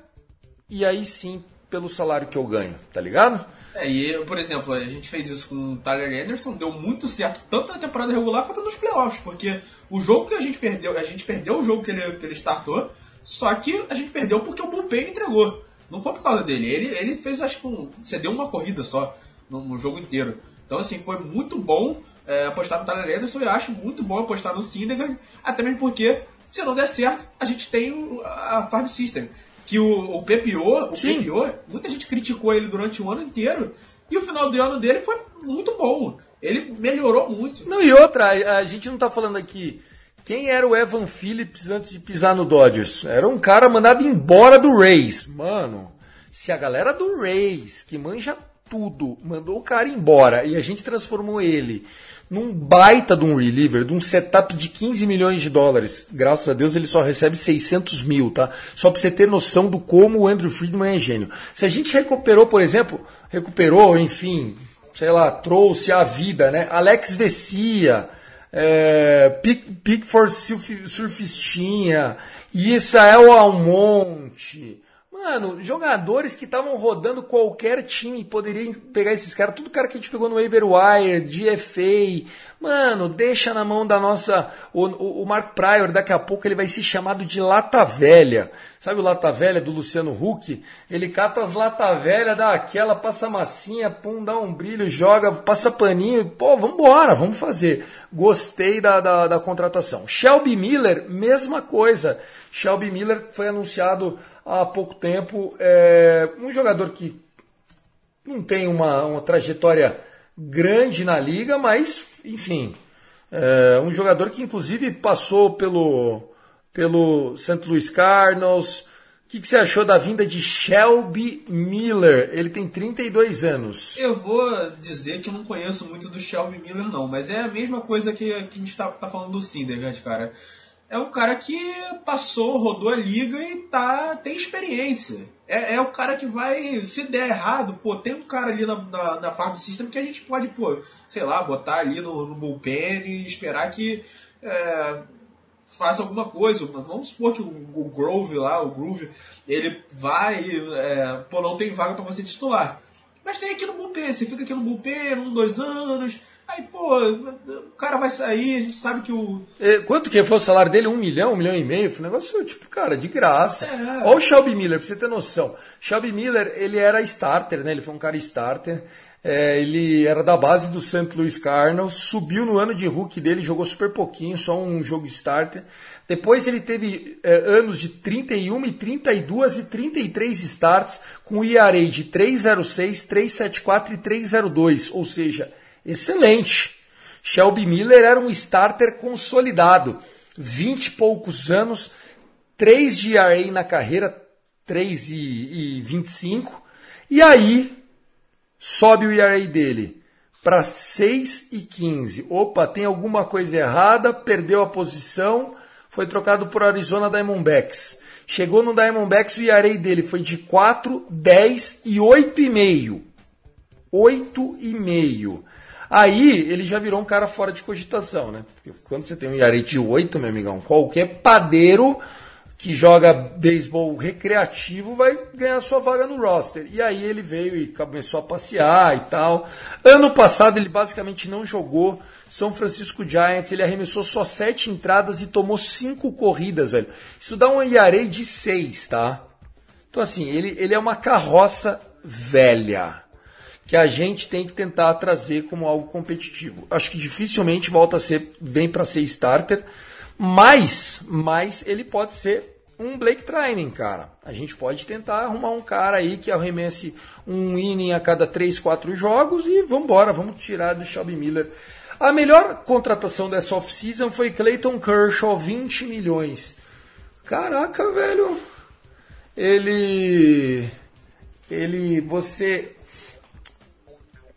e aí sim pelo salário que eu ganho, tá ligado? É, e eu, por exemplo, a gente fez isso com o Tyler Anderson, deu muito certo, tanto na temporada regular quanto nos playoffs, porque o jogo que a gente perdeu, a gente perdeu o jogo que ele, que ele startou, só que a gente perdeu porque o bullpen entregou. Não foi por causa dele. Ele, ele fez, acho que, um, cedeu uma corrida só no, no jogo inteiro. Então, assim, foi muito bom é, apostar no Tyler Anderson. Eu acho muito bom apostar no Syndergaard, até mesmo porque, se não der certo, a gente tem a Farm System. Que o, o PPO, o Sim. PPO, muita gente criticou ele durante o ano inteiro. E o final do ano dele foi muito bom. Ele melhorou muito. Não, e outra, a, a gente não tá falando aqui. Quem era o Evan Phillips antes de pisar no Dodgers? Era um cara mandado embora do Rays. Mano, se a galera do Rays, que manja tudo, mandou o cara embora e a gente transformou ele num baita de um reliever, de um setup de 15 milhões de dólares. Graças a Deus ele só recebe 600 mil, tá? Só pra você ter noção do como o Andrew Friedman é gênio. Se a gente recuperou, por exemplo, recuperou, enfim, sei lá, trouxe a vida, né? Alex Vessia, é, Pick, Pickford Surf- Surfistinha, Israel Almonte. Mano, jogadores que estavam rodando qualquer time poderiam pegar esses caras, tudo cara que a gente pegou no waiver wire, DFA. Mano, deixa na mão da nossa. O, o, o Mark Pryor, daqui a pouco ele vai ser chamado de Lata Velha. Sabe o Lata Velha do Luciano Huck? Ele cata as Lata Velha, dá aquela, passa massinha, pum, dá um brilho, joga, passa paninho. Pô, vambora, vamos fazer. Gostei da, da, da contratação. Shelby Miller, mesma coisa. Shelby Miller foi anunciado há pouco tempo. É um jogador que não tem uma, uma trajetória grande na liga, mas, enfim, é um jogador que inclusive passou pelo, pelo St. Louis Cardinals. O que, que, você achou da vinda de Shelby Miller? Ele tem 32 anos. Eu vou dizer que eu não conheço muito do Shelby Miller, não, mas é a mesma coisa que, que a gente está tá falando do Syndergaard, cara é um cara que passou, rodou a liga e tá, tem experiência. É, é o cara que vai, se der errado, pô, tem um cara ali na, na, na Farm System que a gente pode, pô, sei lá, botar ali no, no bullpen e esperar que é, faça alguma coisa. Vamos supor que o, o, Grove lá, o Groove, ele vai, é, pô, não tem vaga para você titular. Mas tem aqui no bullpen, você fica aqui no bullpen, um, dois anos, Aí, pô, o cara vai sair, a gente sabe que o. Quanto que foi o salário dele? Um milhão, um milhão e meio? Foi um negócio, tipo, cara, de graça. É. Olha o Shelby Miller, pra você ter noção. Shelby Miller, ele era starter, né? Ele foi um cara starter. É, ele era da base do St. Louis Cardinals, subiu no ano de rookie dele, jogou super pouquinho, só um jogo starter. Depois ele teve é, anos de 31 e 32 e 33 starts, com ERA de 306, 374 e 302, ou seja, excelente. Shelby Miller era um starter consolidado, 20 e poucos anos, 3 de ERA na carreira, 3 e, e 25, e aí sobe o ERA dele para 6 e 15. Opa, tem alguma coisa errada, perdeu a posição, foi trocado por Arizona Diamondbacks. Chegou no Diamondbacks, o ERA dele foi de 4, 10 e 8,5. 8,5. Aí ele já virou um cara fora de cogitação, né? Porque quando você tem um Yarei de 8, meu amigão, qualquer padeiro que joga beisebol recreativo vai ganhar sua vaga no roster. E aí ele veio e começou a passear e tal. Ano passado ele basicamente não jogou. São Francisco Giants, ele arremessou só sete entradas e tomou cinco corridas, velho. Isso dá um Yarei de 6, tá? Então assim, ele, ele é uma carroça velha que a gente tem que tentar trazer como algo competitivo. Acho que dificilmente volta a ser bem para ser starter, mas, mas ele pode ser um Blake Training, cara. A gente pode tentar arrumar um cara aí que arremesse um inning a cada 3, 4 jogos e vamos embora, vamos tirar do Shelby Miller. A melhor contratação dessa off-season foi Clayton Kershaw, 20 milhões. Caraca, velho. Ele ele você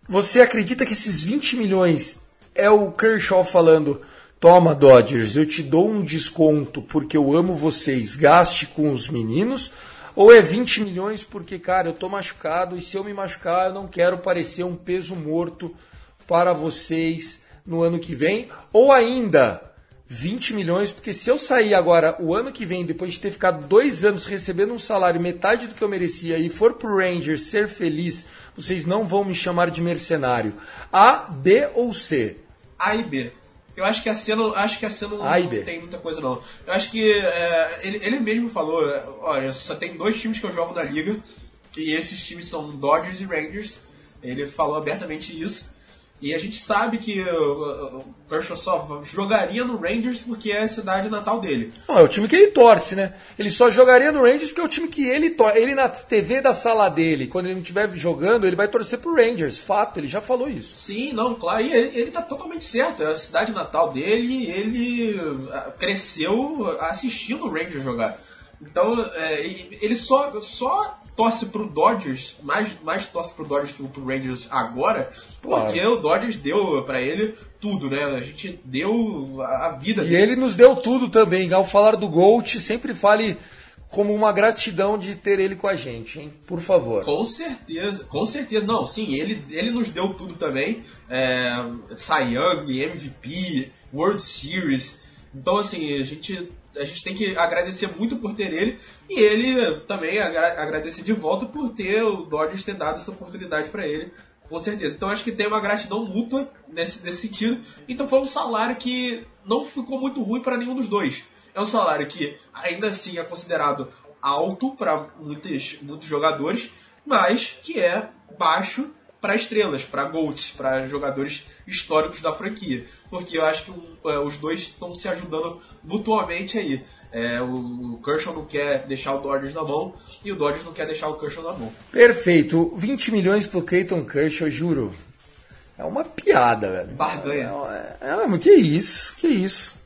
você acredita que esses 20 milhões é o Kershaw falando: toma, Dodgers, eu te dou um desconto porque eu amo vocês, gaste com os meninos? Ou é 20 milhões porque, cara, eu tô machucado e se eu me machucar eu não quero parecer um peso morto para vocês no ano que vem? Ou ainda, 20 milhões, porque se eu sair agora o ano que vem, depois de ter ficado dois anos recebendo um salário metade do que eu merecia e for pro Rangers ser feliz, vocês não vão me chamar de mercenário. A, B ou C? A e B. Eu acho que a C não, acho que a C não, não tem muita coisa não. Eu acho que é, ele, ele mesmo falou, olha, só tem dois times que eu jogo na liga e esses times são Dodgers e Rangers. Ele falou abertamente isso. E a gente sabe que o Kershaw só jogaria no Rangers porque é a cidade natal dele. Não, é o time que ele torce, né? Ele só jogaria no Rangers porque é o time que ele torce. Ele na TV da sala dele, quando ele não estiver jogando, ele vai torcer pro Rangers. Fato, ele já falou isso. Sim, não, claro. E ele, ele tá totalmente certo. É a cidade natal dele ele cresceu assistindo o Rangers jogar. Então, é, ele só, só torce pro Dodgers, mais, mais torce pro Dodgers que pro Rangers agora, porque claro. o Dodgers deu para ele tudo, né? A gente deu a vida e dele. E ele nos deu tudo também. Ao falar do Gold, sempre fale como uma gratidão de ter ele com a gente, hein? Por favor. Com certeza, com certeza. Não, sim, ele, ele nos deu tudo também. É, Cy Young, MVP, World Series. Então, assim, a gente a gente tem que agradecer muito por ter ele e ele também agra agradecer de volta por ter o Dodgers ter dado essa oportunidade para ele, com certeza. Então acho que tem uma gratidão mútua nesse, nesse sentido. Então foi um salário que não ficou muito ruim para nenhum dos dois. É um salário que ainda assim é considerado alto para muitos, muitos jogadores, mas que é baixo para estrelas, para GOATs, para jogadores históricos da franquia. Porque eu acho que uh, os dois estão se ajudando mutuamente aí. É, o, o Kershaw não quer deixar o Dodgers na mão e o Dodgers não quer deixar o Kershaw na mão. Perfeito. 20 milhões pro Clayton Kershaw, juro. É uma piada, velho. Barganha. É, é, é, que isso, que isso.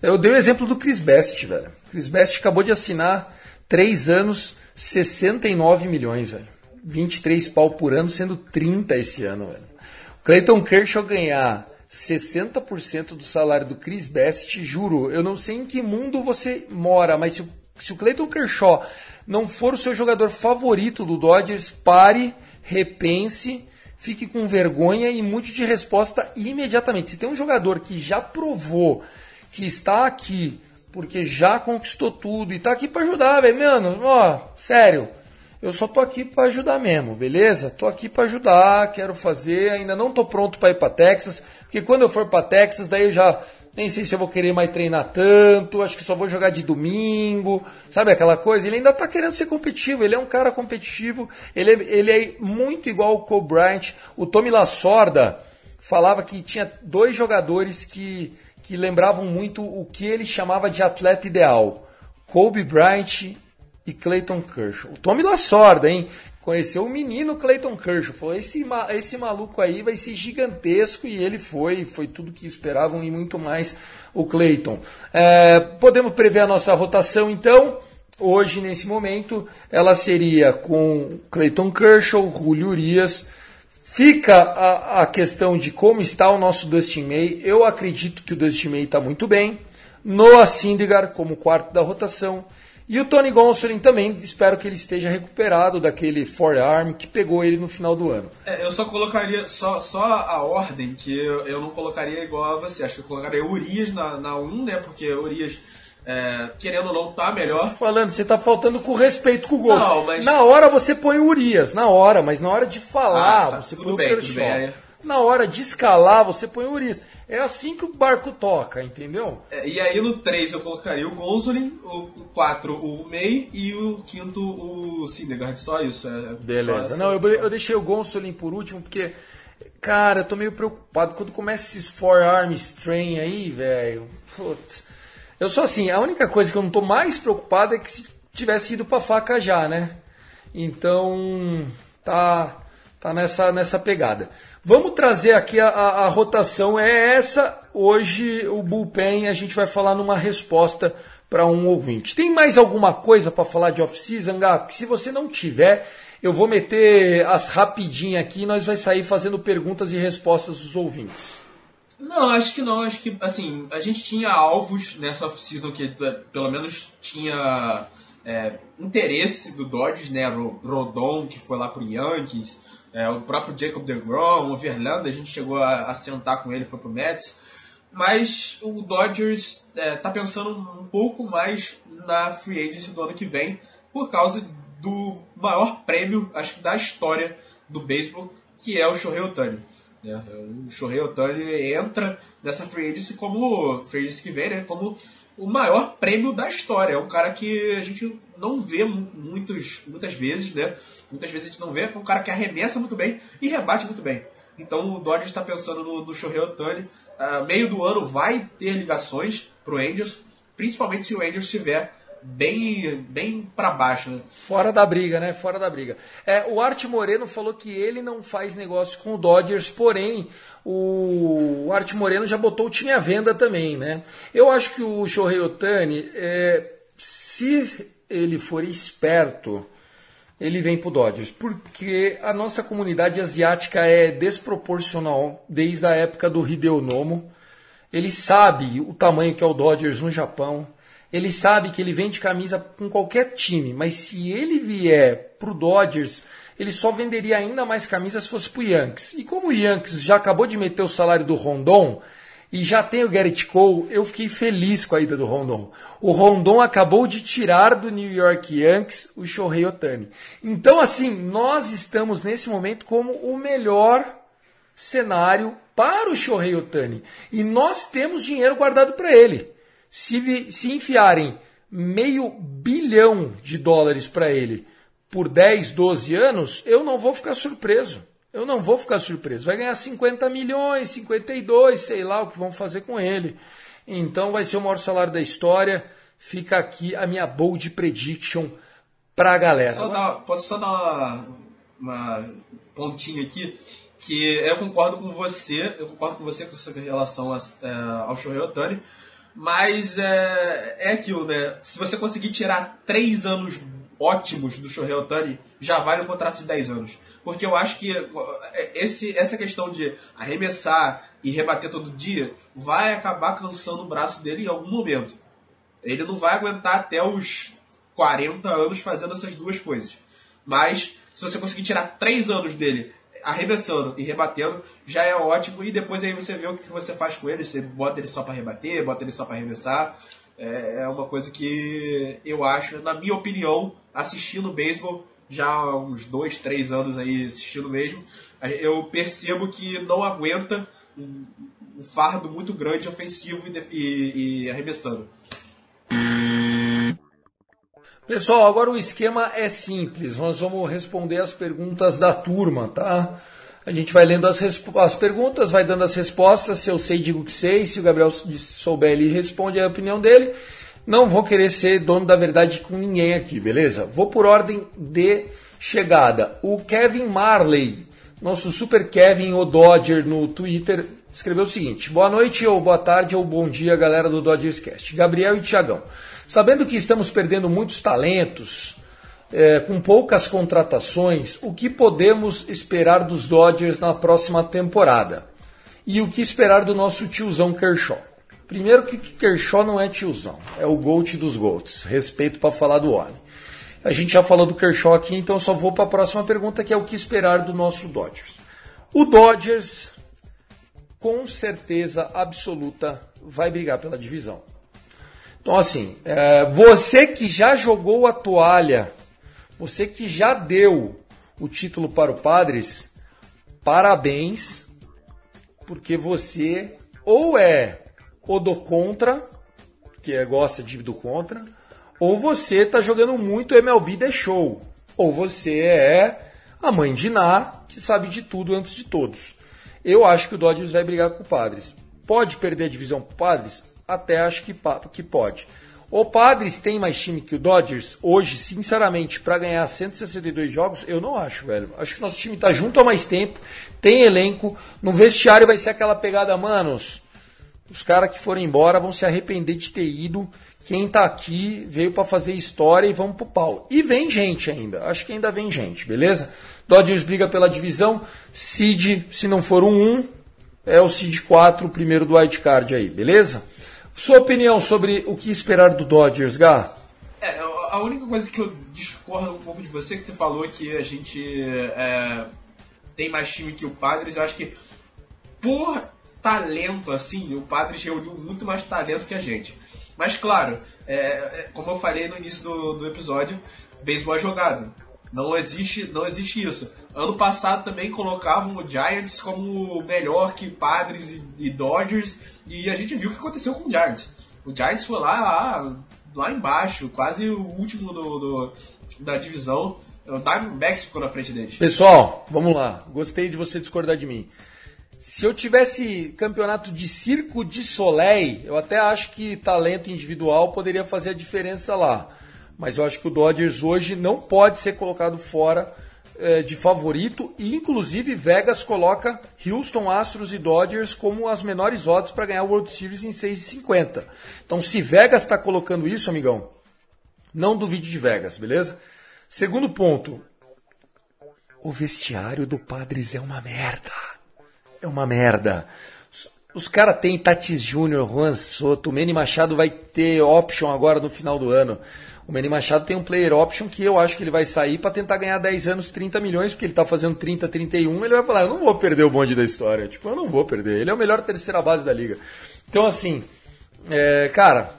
Eu dei o exemplo do Chris Best, velho. Chris Best acabou de assinar 3 anos, 69 milhões, velho. 23 pau por ano, sendo 30 esse ano, velho. Clayton Kershaw ganhar 60% do salário do Chris Best, juro, eu não sei em que mundo você mora, mas se o, se o Clayton Kershaw não for o seu jogador favorito do Dodgers, pare, repense, fique com vergonha e mude de resposta imediatamente. Se tem um jogador que já provou que está aqui porque já conquistou tudo e está aqui para ajudar, velho, mano, ó, sério eu só tô aqui para ajudar mesmo, beleza? Tô aqui para ajudar, quero fazer, ainda não tô pronto para ir para Texas, porque quando eu for para Texas, daí eu já nem sei se eu vou querer mais treinar tanto, acho que só vou jogar de domingo, sabe aquela coisa? Ele ainda tá querendo ser competitivo, ele é um cara competitivo, ele é, ele é muito igual o Cole Bryant. O Tommy Lasorda falava que tinha dois jogadores que, que lembravam muito o que ele chamava de atleta ideal. Kobe Bryant e Clayton Kershaw. O Tommy da sorda, hein? Conheceu o menino Clayton Kershaw. Falou: esse, esse maluco aí vai ser gigantesco. E ele foi, foi tudo que esperavam e muito mais o Clayton. É, podemos prever a nossa rotação então. Hoje, nesse momento, ela seria com Clayton Kershaw, Julio Urias. Fica a, a questão de como está o nosso Dustin May. Eu acredito que o Dustin May está muito bem. Noah Syndergaard como quarto da rotação. E o Tony Gonsolin também, espero que ele esteja recuperado daquele forearm que pegou ele no final do ano. É, eu só colocaria, só, só a ordem, que eu, eu não colocaria igual a você. Acho que eu colocaria Urias na, na 1, né? Porque Urias, é, querendo ou não, tá melhor. Falando, você tá faltando com respeito com o. Não, mas... Na hora você põe o Urias, na hora, mas na hora de falar, ah, tá, você põe bem, o Kershaw. Bem, Na hora de escalar, você põe o Urias. É assim que o barco toca, entendeu? É, e aí no 3 eu colocaria o Gonzolin, o 4 o May e o quinto o Syndergaard, só isso. É, Beleza. Só, Não, eu, eu deixei o Gonzolin por último porque, cara, eu tô meio preocupado. Quando começa esses forearm strain aí, velho, eu sou assim, a única coisa que eu não tô mais preocupado é que se tivesse ido pra faca já, né? Então, tá, tá nessa, nessa pegada. Vamos trazer aqui a, a, a, rotação, é essa. Hoje o bullpen a gente vai falar numa resposta para um ouvinte. Tem mais alguma coisa para falar de off-season, Gap? Se você não tiver, eu vou meter as rapidinhas aqui e nós vai sair fazendo perguntas e respostas dos ouvintes. Não, acho que não. Acho que, assim, a gente tinha alvos nessa off-season que é, pelo menos tinha é, interesse do Dodgers, né? Rodon, que foi lá pro Yankees. É, o próprio Jacob DeGrom, o Verlander, a gente chegou a, a sentar com ele, foi pro Mets. Mas o Dodgers é, tá pensando um pouco mais na free agency do ano que vem, por causa do maior prêmio, acho que da história do beisebol, que é o Shohei Ohtani. Né? O Shohei Ohtani entra nessa free agency como free agency que vem, né? como o maior prêmio da história. É um cara que a gente não vê muitos, muitas vezes, né? Muitas vezes a gente não vê, é um cara que arremessa muito bem e rebate muito bem. Então o Dodgers está pensando no, no Shohei Otani. Uh, meio do ano vai ter ligações para o Angels, principalmente se o Angels estiver bem, bem para baixo. Né? Fora da briga, né? Fora da briga. É, o Arte Moreno falou que ele não faz negócio com o Dodgers, porém o Arte Moreno já botou o time à venda também, né? Eu acho que o Shohei Otani, é, se ele for esperto, ele vem para o Dodgers, porque a nossa comunidade asiática é desproporcional desde a época do Hideo Nomo. Ele sabe o tamanho que é o Dodgers no Japão. Ele sabe que ele vende camisa com qualquer time, mas se ele vier para o Dodgers, ele só venderia ainda mais camisas se fosse para o Yankees. E como o Yankees já acabou de meter o salário do Rondon, e já tem o Garrett Cole, eu fiquei feliz com a ida do Rondon. O Rondon acabou de tirar do New York Yankees o Shohei Otani. Então, assim, nós estamos nesse momento como o melhor cenário para o Shohei Otani. E nós temos dinheiro guardado para ele. Se, se enfiarem meio bilhão de dólares para ele por 10, 12 anos, eu não vou ficar surpreso. Eu não vou ficar surpreso. Vai ganhar 50 milhões, 52, sei lá o que vão fazer com ele. Então vai ser o maior salário da história. Fica aqui a minha bold prediction pra galera. Só dar, posso só dar uma, uma pontinha aqui? Que eu concordo com você, eu concordo com você com relação a, é, ao Shohei Otani, mas é, é aquilo, né? Se você conseguir tirar três anos ótimos do Shohei Otani, já vale um contrato de 10 anos. Porque eu acho que é, esse, essa questão de arremessar e rebater todo dia vai acabar cansando o braço dele em algum momento. Ele não vai aguentar até os 40 anos fazendo essas duas coisas. Mas se você conseguir tirar 3 anos dele arremessando e rebatendo, já é ótimo. E depois aí você vê o que você faz com ele. Você bota ele só para rebater, bota ele só para arremessar. É, é uma coisa que eu acho, na minha opinião, assistindo beisebol, já há uns dois, três anos aí assistindo mesmo, eu percebo que não aguenta um, fardo muito grande ofensivo e, e, e arremessando. Pessoal, agora o esquema é simples. Nós vamos responder as perguntas da turma, tá? A gente vai lendo as, as perguntas, vai dando as respostas. Se eu sei, digo que sei. Se o Gabriel souber, ele responde a opinião dele. Não vou querer ser dono da verdade com ninguém aqui, beleza? Vou por ordem de chegada. O Kevin Marley, nosso super Kevin, o Dodger, no Twitter, escreveu o seguinte: Boa noite, ou boa tarde, ou bom dia, galera do Dodgers Cast. Gabriel e Tiagão. Sabendo que estamos perdendo muitos talentos, é, com poucas contratações, o que podemos esperar dos Dodgers na próxima temporada? E o que esperar do nosso tiozão Kershaw? Primeiro que Kershaw não é tiozão, é o GOAT dos GOATs. Respeito para falar do homem. A gente já falou do Kershaw aqui, então só vou para a próxima pergunta, que é o que esperar do nosso Dodgers. O Dodgers, com certeza absoluta, vai brigar pela divisão. Então, assim, é, você que já jogou a toalha, você que já deu o título para o Padres, parabéns, porque você ou é ou do contra, que é, gosta de do contra, ou você está jogando muito MLB The Show, ou você é a mãe de Ná, que sabe de tudo antes de todos. Eu acho que o Dodgers vai brigar com o Padres. Pode perder a divisão para o Padres? Até acho que, que pode. O Padres tem mais time que o Dodgers hoje, sinceramente, para ganhar 162 jogos, eu não acho, velho. Acho que nosso time tá junto há mais tempo, tem elenco, no vestiário vai ser aquela pegada, manos. Os caras que foram embora vão se arrepender de ter ido. Quem tá aqui veio para fazer história e vamos pro pau. E vem gente ainda. Acho que ainda vem gente, beleza? Dodgers briga pela divisão. Seed, se não for um 1, é o Seed 4, o primeiro do wild card aí, beleza? Sua opinião sobre o que esperar do Dodgers, Gá? É, a única coisa que eu discordo um pouco de você, que você falou que a gente é, tem mais time que o Padres, eu acho que por talento, assim, o Padres reuniu muito mais talento que a gente. Mas claro, é, é, como eu falei no início do, do episódio, beisebol é jogado. Não existe, não existe isso. Ano passado também colocavam o Giants como melhor que Padres e, e Dodgers, e a gente viu o que aconteceu com o Giants. O Giants foi lá, lá, lá embaixo, quase o último do, do da divisão. O Diamondbacks ficou na frente deles. Pessoal, vamos lá. Gostei de você discordar de mim. Se eu tivesse campeonato de Circo de Soleil, eu até acho que talento individual poderia fazer a diferença lá. Mas eu acho que o Dodgers hoje não pode ser colocado fora é, de favorito e inclusive Vegas coloca Houston, Astros e Dodgers como as menores odds para ganhar o World Series em 6,50. Então se Vegas está colocando isso, amigão, não duvide de Vegas, beleza? Segundo ponto, o vestiário do Padres é uma merda é uma merda. os caras têm Tatis Júnior, Juan Soto, Manny Machado vai ter option agora no final do ano. O Manny Machado tem um player option que eu acho que ele vai sair para tentar ganhar 10 anos, 30 milhões, porque ele tá fazendo 30, 31. Ele vai falar: eu não vou perder o bonde da história. Tipo, eu não vou perder. Ele é o melhor terceira base da liga. Então, assim, é, cara,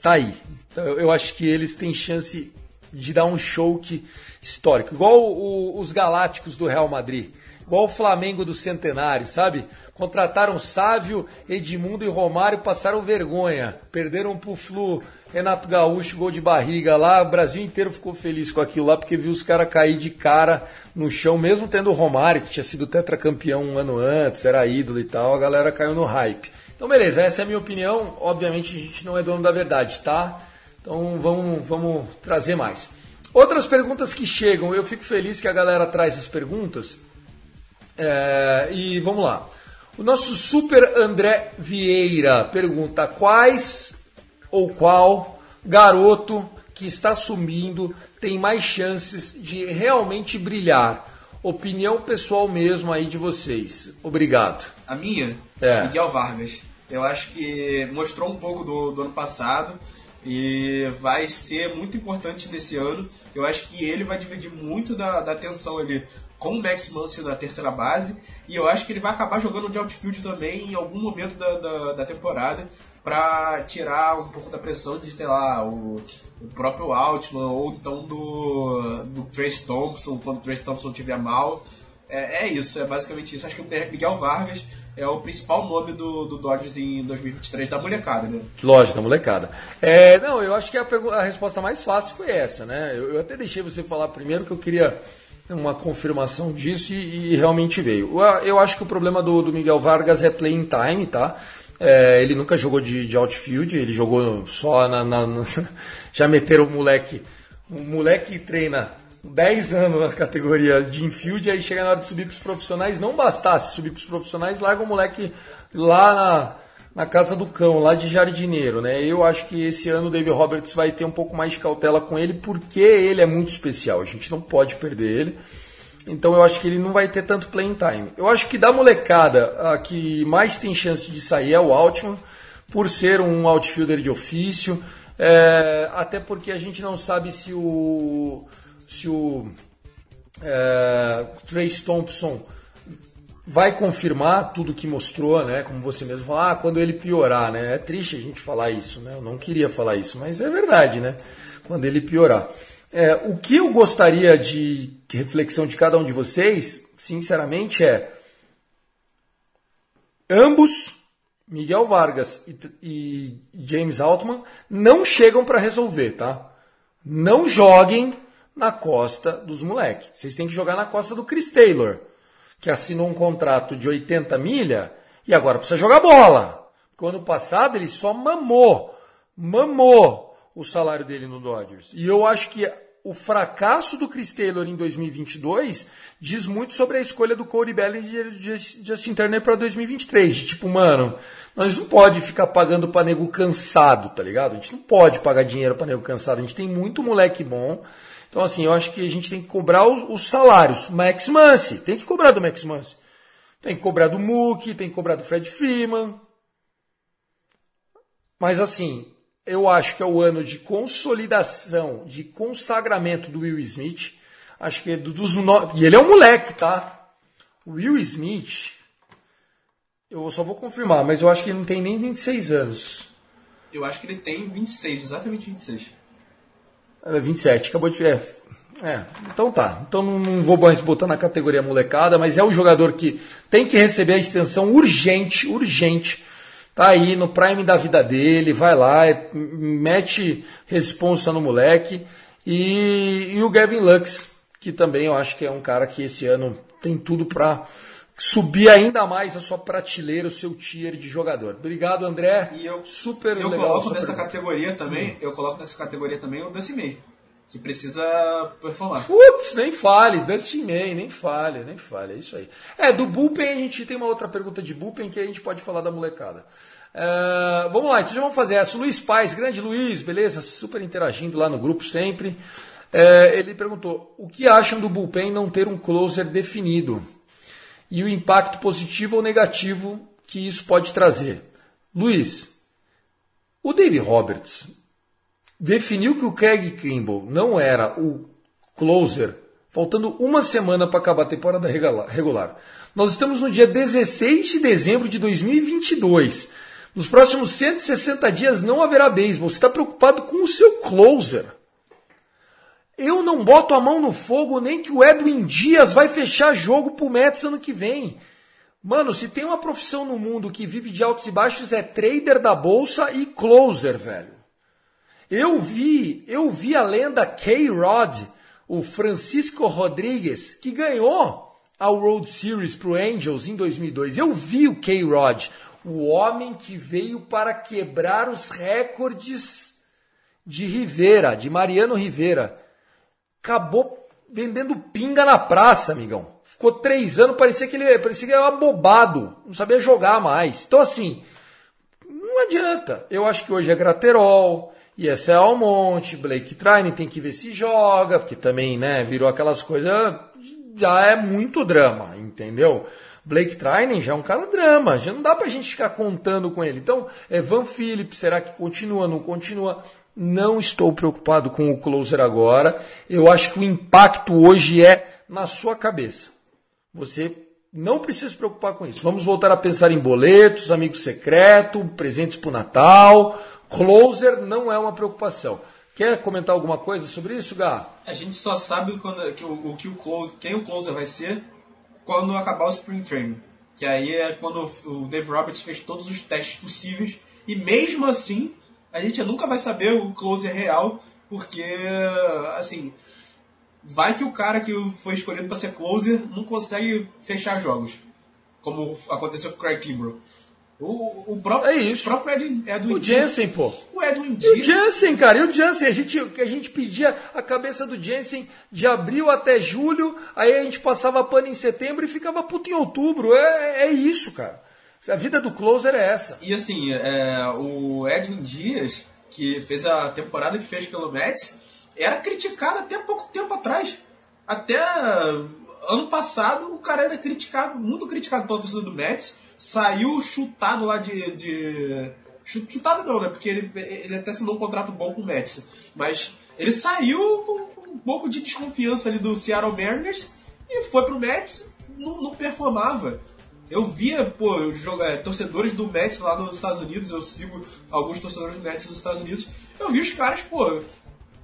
tá aí. Eu acho que eles têm chance de dar um show que, histórico. Igual o, os Galácticos do Real Madrid. Igual o Flamengo do Centenário, sabe? Contrataram Sávio, Edmundo e Romário, passaram vergonha. Perderam pro Flu, Renato Gaúcho, gol de barriga lá. O Brasil inteiro ficou feliz com aquilo lá, porque viu os caras cair de cara no chão, mesmo tendo o Romário, que tinha sido tetracampeão um ano antes, era ídolo e tal, a galera caiu no hype. Então, beleza, essa é a minha opinião. Obviamente, a gente não é dono da verdade, tá? Então, vamos, vamos trazer mais. Outras perguntas que chegam, eu fico feliz que a galera traz as perguntas. É, e vamos lá. O nosso super André Vieira pergunta: quais ou qual garoto que está sumindo tem mais chances de realmente brilhar? Opinião pessoal mesmo aí de vocês. Obrigado. A minha? É. Miguel Vargas. Eu acho que mostrou um pouco do, do ano passado e vai ser muito importante nesse ano. Eu acho que ele vai dividir muito da, da atenção ali com o Max Muncy na terceira base e eu acho que ele vai acabar jogando de outfield também em algum momento da, da, da temporada para tirar um pouco da pressão de, sei lá, o, o próprio Altman ou então do, do Trace Thompson, quando o Trace Thompson estiver mal. É, é, isso, é basicamente isso. Acho que o Miguel Vargas é o principal nome do, do Dodgers em 2023 da molecada, né? Lógico, da molecada. É, não, eu acho que a, a resposta mais fácil foi essa, né? Eu, eu, até deixei você falar primeiro que eu queria uma confirmação disso e, e realmente veio. Eu, acho que o problema do, do Miguel Vargas é playing time, tá? É, ele nunca jogou de, de outfield, ele jogou só na. na, já meteram o moleque. O moleque treina 10 anos na categoria de infield, aí chega na hora de subir para os profissionais, não bastasse subir para os profissionais, larga o moleque lá na, na casa do cão, lá de jardineiro, né? Eu acho que esse ano o David Roberts vai ter um pouco mais de cautela com ele, porque ele é muito especial, a gente não pode perder ele. Então eu acho que ele não vai ter tanto playing time. Eu acho que da molecada, a que mais tem chance de sair é o Altman, por ser um outfielder de ofício, é, até porque a gente não sabe se o se o é, Trace Thompson vai confirmar tudo que mostrou, né? Como você mesmo falou, ah, quando ele piorar, né? É triste a gente falar isso, né? Eu não queria falar isso, mas é verdade, né? Quando ele piorar. É, o que eu gostaria de reflexão de cada um de vocês, sinceramente, é ambos, Miguel Vargas e, e James Altman, não chegam para resolver, tá? Não joguem na costa dos moleques. Vocês têm que jogar na costa do Chris Taylor, que assinou um contrato de 80 milha e agora precisa jogar bola. Porque ano passado ele só mamou, mamou o salário dele no Dodgers. E eu acho que o fracasso do Chris Taylor em 2022 diz muito sobre a escolha do Cody Bellinger e de Justin Turner para 2023. De tipo, mano, nós não pode ficar pagando para nego cansado, tá ligado? A gente não pode pagar dinheiro para nego cansado. A gente tem muito moleque bom então, assim, eu acho que a gente tem que cobrar os, os salários. Max Muncy, tem que cobrar do Max Muncy. Tem que cobrar do Mookie, tem que cobrar do Fred Freeman. Mas, assim, eu acho que é o ano de consolidação, de consagramento do Will Smith. Acho que é dos. E ele é um moleque, tá? O Will Smith. Eu só vou confirmar, mas eu acho que ele não tem nem 26 anos. Eu acho que ele tem 26, exatamente 26. 27, acabou de. É, é, então tá. Então não vou mais botar na categoria molecada, mas é o jogador que tem que receber a extensão urgente, urgente. Tá aí no prime da vida dele, vai lá, é, mete responsa no moleque. E, e o Gavin Lux, que também eu acho que é um cara que esse ano tem tudo para subir ainda mais a sua prateleira, o seu tier de jogador. Obrigado, André. E eu, super eu legal. coloco nessa categoria também, hum. eu coloco nessa categoria também o Dusty May, que precisa performar. Putz, nem fale, Dusty May, nem fale, nem fale, é isso aí. É, do Bullpen a gente tem uma outra pergunta de Bullpen que a gente pode falar da molecada. Uh, vamos lá, então já vamos fazer essa. Luiz Paz, grande Luiz, beleza? Super interagindo lá no grupo sempre. Uh, ele perguntou: o que acham do Bullpen não ter um closer definido? E o impacto positivo ou negativo que isso pode trazer. Luiz, o Dave Roberts definiu que o Craig Kimball não era o closer, faltando uma semana para acabar a temporada regular. Nós estamos no dia 16 de dezembro de 2022. Nos próximos 160 dias não haverá beisebol. Você está preocupado com o seu closer. Eu não boto a mão no fogo nem que o Edwin Dias vai fechar jogo pro Mets ano que vem. Mano, se tem uma profissão no mundo que vive de altos e baixos é trader da bolsa e closer, velho. Eu vi, eu vi a lenda K-Rod, o Francisco Rodrigues, que ganhou a World Series pro Angels em 2002. Eu vi o K-Rod, o homem que veio para quebrar os recordes de Rivera, de Mariano Rivera acabou vendendo pinga na praça, amigão. Ficou três anos, parecia que ele parecia que era abobado, não sabia jogar mais. Então, assim, não adianta. Eu acho que hoje é Graterol, ISL Almonte, Blake Trine tem que ver se joga, porque também, né, virou aquelas coisas, já é muito drama, entendeu? Blake Trine já é um cara drama, já não dá pra gente ficar contando com ele. Então, é Van Phillips, será que continua, não continua? Não estou preocupado com o closer agora. Eu acho que o impacto hoje é na sua cabeça. Você não precisa se preocupar com isso. Vamos voltar a pensar em boletos, amigo secreto, presentes para o Natal. Closer não é uma preocupação. Quer comentar alguma coisa sobre isso, Gá? A gente só sabe quando, que o, o que o quem o closer vai ser quando acabar o Spring Training. Que aí é quando o Dave Roberts fez todos os testes possíveis e mesmo assim a gente nunca vai saber o closer real, porque, assim, vai que o cara que foi escolhido para ser closer não consegue fechar jogos, como aconteceu com o Craig Kimbrell. O, o próprio, é isso. O próprio Edwin, Edwin o Jensen, pô. O Edwin Dias. O Jensen, cara. E o Jensen, a gente, a gente pedia a cabeça do Jensen de abril até julho, aí a gente passava pano em setembro e ficava puto em outubro. É, é isso, cara. A vida do closer é essa. E assim, é, o Edwin Dias, que fez a temporada que fez pelo Mets, era criticado até pouco tempo atrás. Até ano passado, o cara era criticado, muito criticado pela torcida do Mets. Saiu chutado lá de. de chutado não, né? Porque ele, ele até assinou um contrato bom com o Mets. Mas ele saiu com um pouco de desconfiança ali do Seattle Mariners e foi pro Mets, não, não performava. Eu via, pô, jogar, é, torcedores do Mets lá nos Estados Unidos, eu sigo alguns torcedores do Mets nos Estados Unidos, eu vi os caras, pô,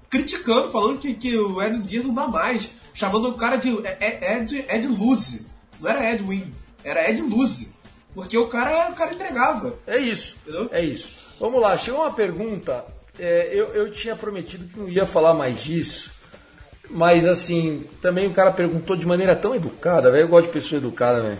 criticando, falando que, que o Edwin Dias não dá mais, chamando o cara de Ed, Ed Luz. Não era Ed Win, era Ed Luz. Porque o cara, o cara entregava. É isso, entendeu? é isso. Vamos lá, chegou uma pergunta, é, eu, eu tinha prometido que não ia falar mais disso, mas assim, também o cara perguntou de maneira tão educada, velho, eu gosto de pessoa educada, velho.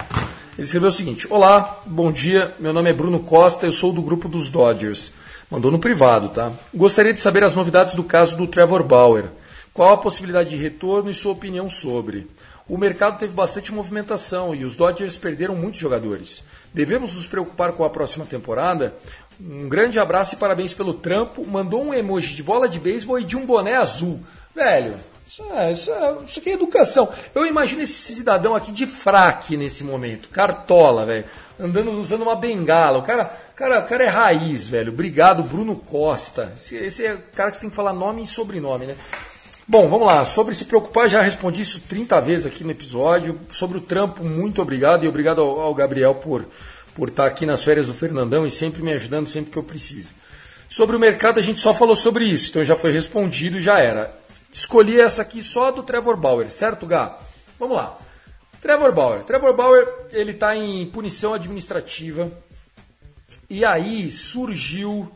Ele escreveu o seguinte: Olá, bom dia, meu nome é Bruno Costa, eu sou do grupo dos Dodgers. Mandou no privado, tá? Gostaria de saber as novidades do caso do Trevor Bauer. Qual a possibilidade de retorno e sua opinião sobre? O mercado teve bastante movimentação e os Dodgers perderam muitos jogadores. Devemos nos preocupar com a próxima temporada? Um grande abraço e parabéns pelo trampo. Mandou um emoji de bola de beisebol e de um boné azul. Velho, isso, é, isso, é, isso aqui é educação. Eu imagino esse cidadão aqui de fraque nesse momento, cartola, velho, andando usando uma bengala. O cara, cara, cara é raiz, velho. Obrigado, Bruno Costa. Esse, esse é o cara que você tem que falar nome e sobrenome, né? Bom, vamos lá. Sobre se preocupar, já respondi isso 30 vezes aqui no episódio. Sobre o trampo, muito obrigado. E obrigado ao, ao Gabriel por, por estar aqui nas férias do Fernandão e sempre me ajudando sempre que eu preciso. Sobre o mercado, a gente só falou sobre isso, então já foi respondido já era. Escolhi essa aqui só do Trevor Bauer, certo, Gá? Vamos lá. Trevor Bauer. Trevor Bauer, ele está em punição administrativa. E aí surgiu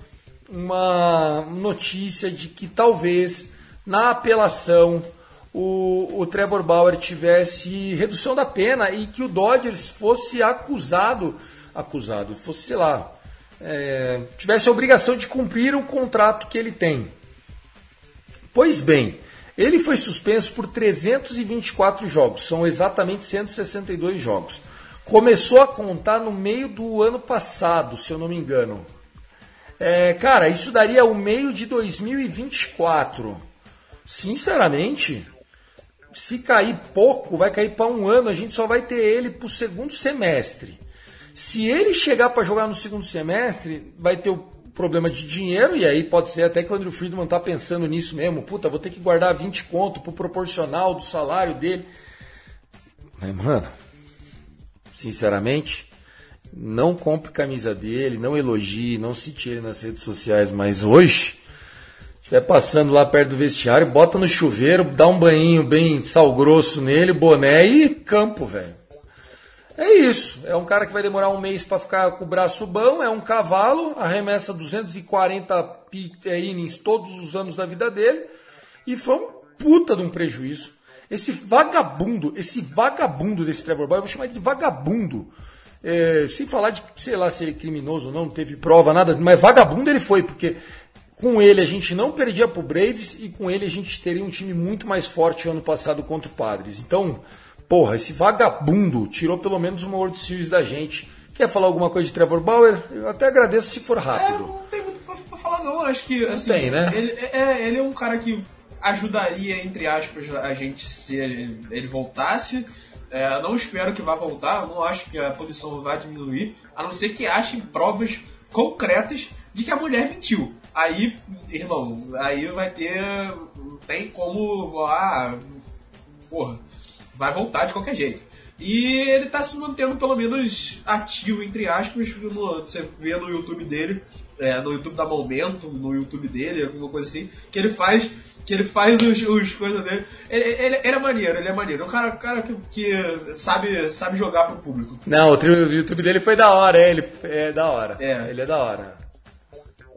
uma notícia de que talvez na apelação o, o Trevor Bauer tivesse redução da pena e que o Dodgers fosse acusado, acusado, fosse, sei lá, é, tivesse a obrigação de cumprir o contrato que ele tem. Pois bem, ele foi suspenso por 324 jogos, são exatamente 162 jogos. Começou a contar no meio do ano passado, se eu não me engano. É, cara, isso daria o meio de 2024. Sinceramente, se cair pouco, vai cair para um ano, a gente só vai ter ele para o segundo semestre. Se ele chegar para jogar no segundo semestre, vai ter o problema de dinheiro, e aí pode ser até que o Andrew Friedman tá pensando nisso mesmo. Puta, vou ter que guardar 20 conto pro proporcional do salário dele. Mas, mano, sinceramente, não compre camisa dele, não elogie, não cite ele nas redes sociais, mas hoje, estiver passando lá perto do vestiário, bota no chuveiro, dá um banhinho bem sal grosso nele, boné e campo, velho. É isso. É um cara que vai demorar um mês para ficar com o braço bom, é um cavalo, arremessa 240 é, innings todos os anos da vida dele e foi um puta de um prejuízo. Esse vagabundo, esse vagabundo desse Trevor Bauer, eu vou chamar de vagabundo. É, sem falar de, sei lá, se ele é criminoso ou não, não teve prova, nada, mas vagabundo ele foi, porque com ele a gente não perdia pro Braves e com ele a gente teria um time muito mais forte ano passado contra o Padres. Então, porra, esse vagabundo tirou pelo menos uma World Series da gente. Quer falar alguma coisa de Trevor Bauer? Eu até agradeço se for rápido. É, não tem muito pra, falar não, acho que assim, tem, né? ele, é, ele é um cara que ajudaria, entre aspas, a gente se ele, ele voltasse. É, não espero que vá voltar, não acho que a punição vá diminuir, a não ser que achem provas concretas de que a mulher mentiu. Aí, irmão, aí vai ter. Não tem como. Ah, porra, vai voltar de qualquer jeito. E ele tá se mantendo pelo menos ativo, entre aspas, no, você vê no YouTube dele, é, no YouTube da Momento, no YouTube dele, alguma coisa assim, que ele faz que ele faz os, os coisas dele. Ele, ele, ele, é maneiro, ele é maneiro. É um cara, cara que, que, sabe, sabe jogar pro público. Não, o YouTube dele foi da hora, ele é da hora. É. Ele é da hora.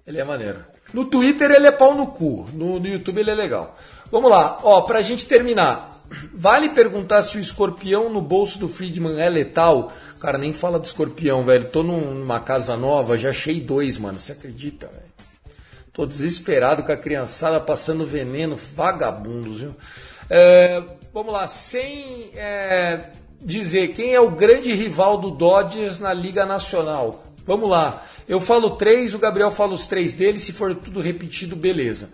Ele é maneiro. No Twitter ele é pau no cu, no, no YouTube ele é legal. Vamos lá, ó, pra gente terminar. Vale perguntar se o escorpião no bolso do Friedman é letal? Cara, nem fala do escorpião, velho. Tô numa casa nova, já achei dois, mano. Você acredita, velho? Tô desesperado com a criançada passando veneno, vagabundos, viu? É, vamos lá, sem é, dizer quem é o grande rival do Dodgers na Liga Nacional. Vamos lá, eu falo três, o Gabriel fala os três dele, se for tudo repetido, beleza.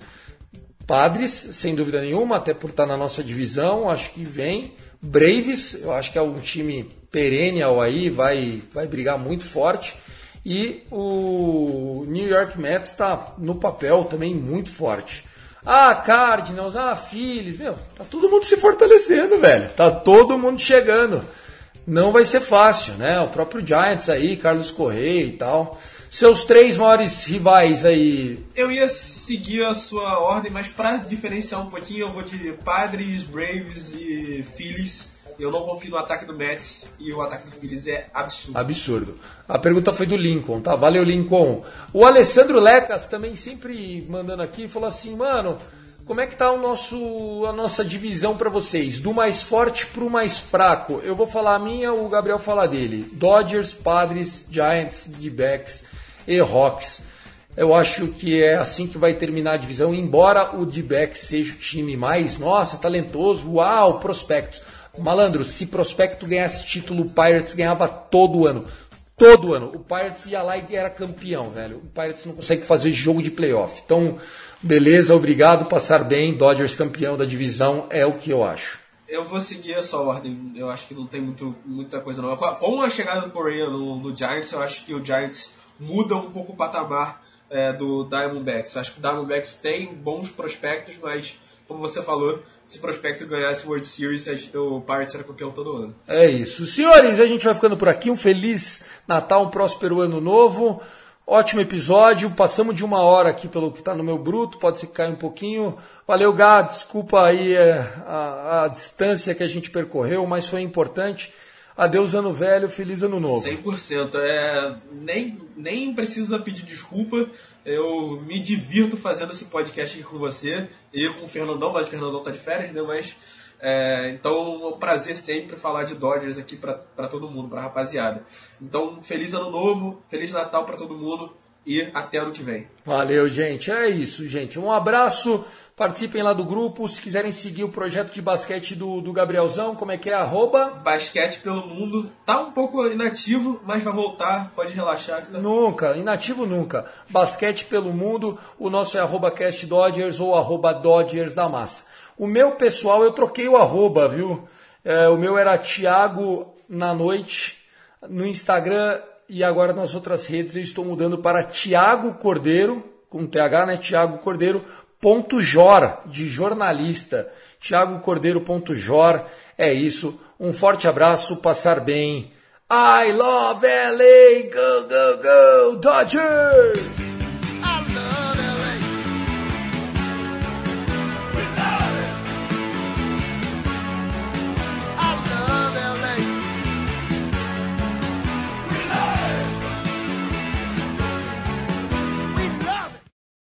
Padres, sem dúvida nenhuma, até por estar na nossa divisão, acho que vem. Braves, eu acho que é um time perennial aí, vai, vai brigar muito forte. E o New York Mets está no papel também muito forte. Ah, Cardinals, ah, Phillies, meu, tá todo mundo se fortalecendo, velho. Tá todo mundo chegando. Não vai ser fácil, né? O próprio Giants aí, Carlos Correia e tal. Seus três maiores rivais aí. Eu ia seguir a sua ordem, mas para diferenciar um pouquinho, eu vou de Padres, Braves e Phillies eu não confio no ataque do Mets e o ataque do Phillies é absurdo. Absurdo. A pergunta foi do Lincoln, tá? Valeu, Lincoln. O Alessandro Lecas também sempre mandando aqui, falou assim, mano, como é que tá o nosso, a nossa divisão para vocês? Do mais forte pro mais fraco. Eu vou falar a minha, o Gabriel fala dele. Dodgers, Padres, Giants, D-Backs e Rocks. Eu acho que é assim que vai terminar a divisão, embora o D-Backs seja o time mais, nossa, talentoso, uau, prospectos. Malandro, se Prospecto ganhasse título, o Pirates ganhava todo ano. Todo ano. O Pirates ia lá e era campeão, velho. O Pirates não consegue fazer jogo de playoff. Então, beleza, obrigado, passar bem. Dodgers campeão da divisão é o que eu acho. Eu vou seguir a sua ordem. Eu acho que não tem muito, muita coisa não. Com a chegada do Correa no, no Giants, eu acho que o Giants muda um pouco o patamar é, do Diamondbacks. Acho que o Diamondbacks tem bons prospectos, mas como você falou, se Prospecto ganhasse World Series, o Pirates era campeão todo ano. É isso. Senhores, a gente vai ficando por aqui. Um feliz Natal, um próspero ano novo. Ótimo episódio. Passamos de uma hora aqui pelo que está no meu bruto. Pode ser que caia um pouquinho. Valeu, Gado. Desculpa aí é, a, a distância que a gente percorreu, mas foi importante. Adeus ano velho, feliz ano novo. 100%. É, nem, nem precisa pedir desculpa. Eu me divirto fazendo esse podcast aqui com você e com o Fernandão, mas o Fernandão tá de férias, né? Mas é, então é um prazer sempre falar de Dodgers aqui para todo mundo, para rapaziada. Então, feliz ano novo, feliz Natal para todo mundo e até ano que vem. Valeu, gente. É isso, gente. Um abraço. Participem lá do grupo. Se quiserem seguir o projeto de basquete do, do Gabrielzão, como é que é? Arroba? Basquete pelo mundo. Tá um pouco inativo, mas vai voltar. Pode relaxar. Tá... Nunca, inativo nunca. Basquete pelo mundo. O nosso é arroba Cast Dodgers ou arroba Dodgers da Massa. O meu pessoal, eu troquei o arroba, viu? É, o meu era Thiago na noite. No Instagram e agora nas outras redes eu estou mudando para Tiago Cordeiro, com TH, né? Tiago Cordeiro, Jor, de jornalista. Tiago Cordeiro, Jor. É isso. Um forte abraço, passar bem. I love LA, go, go, go, Dodgers!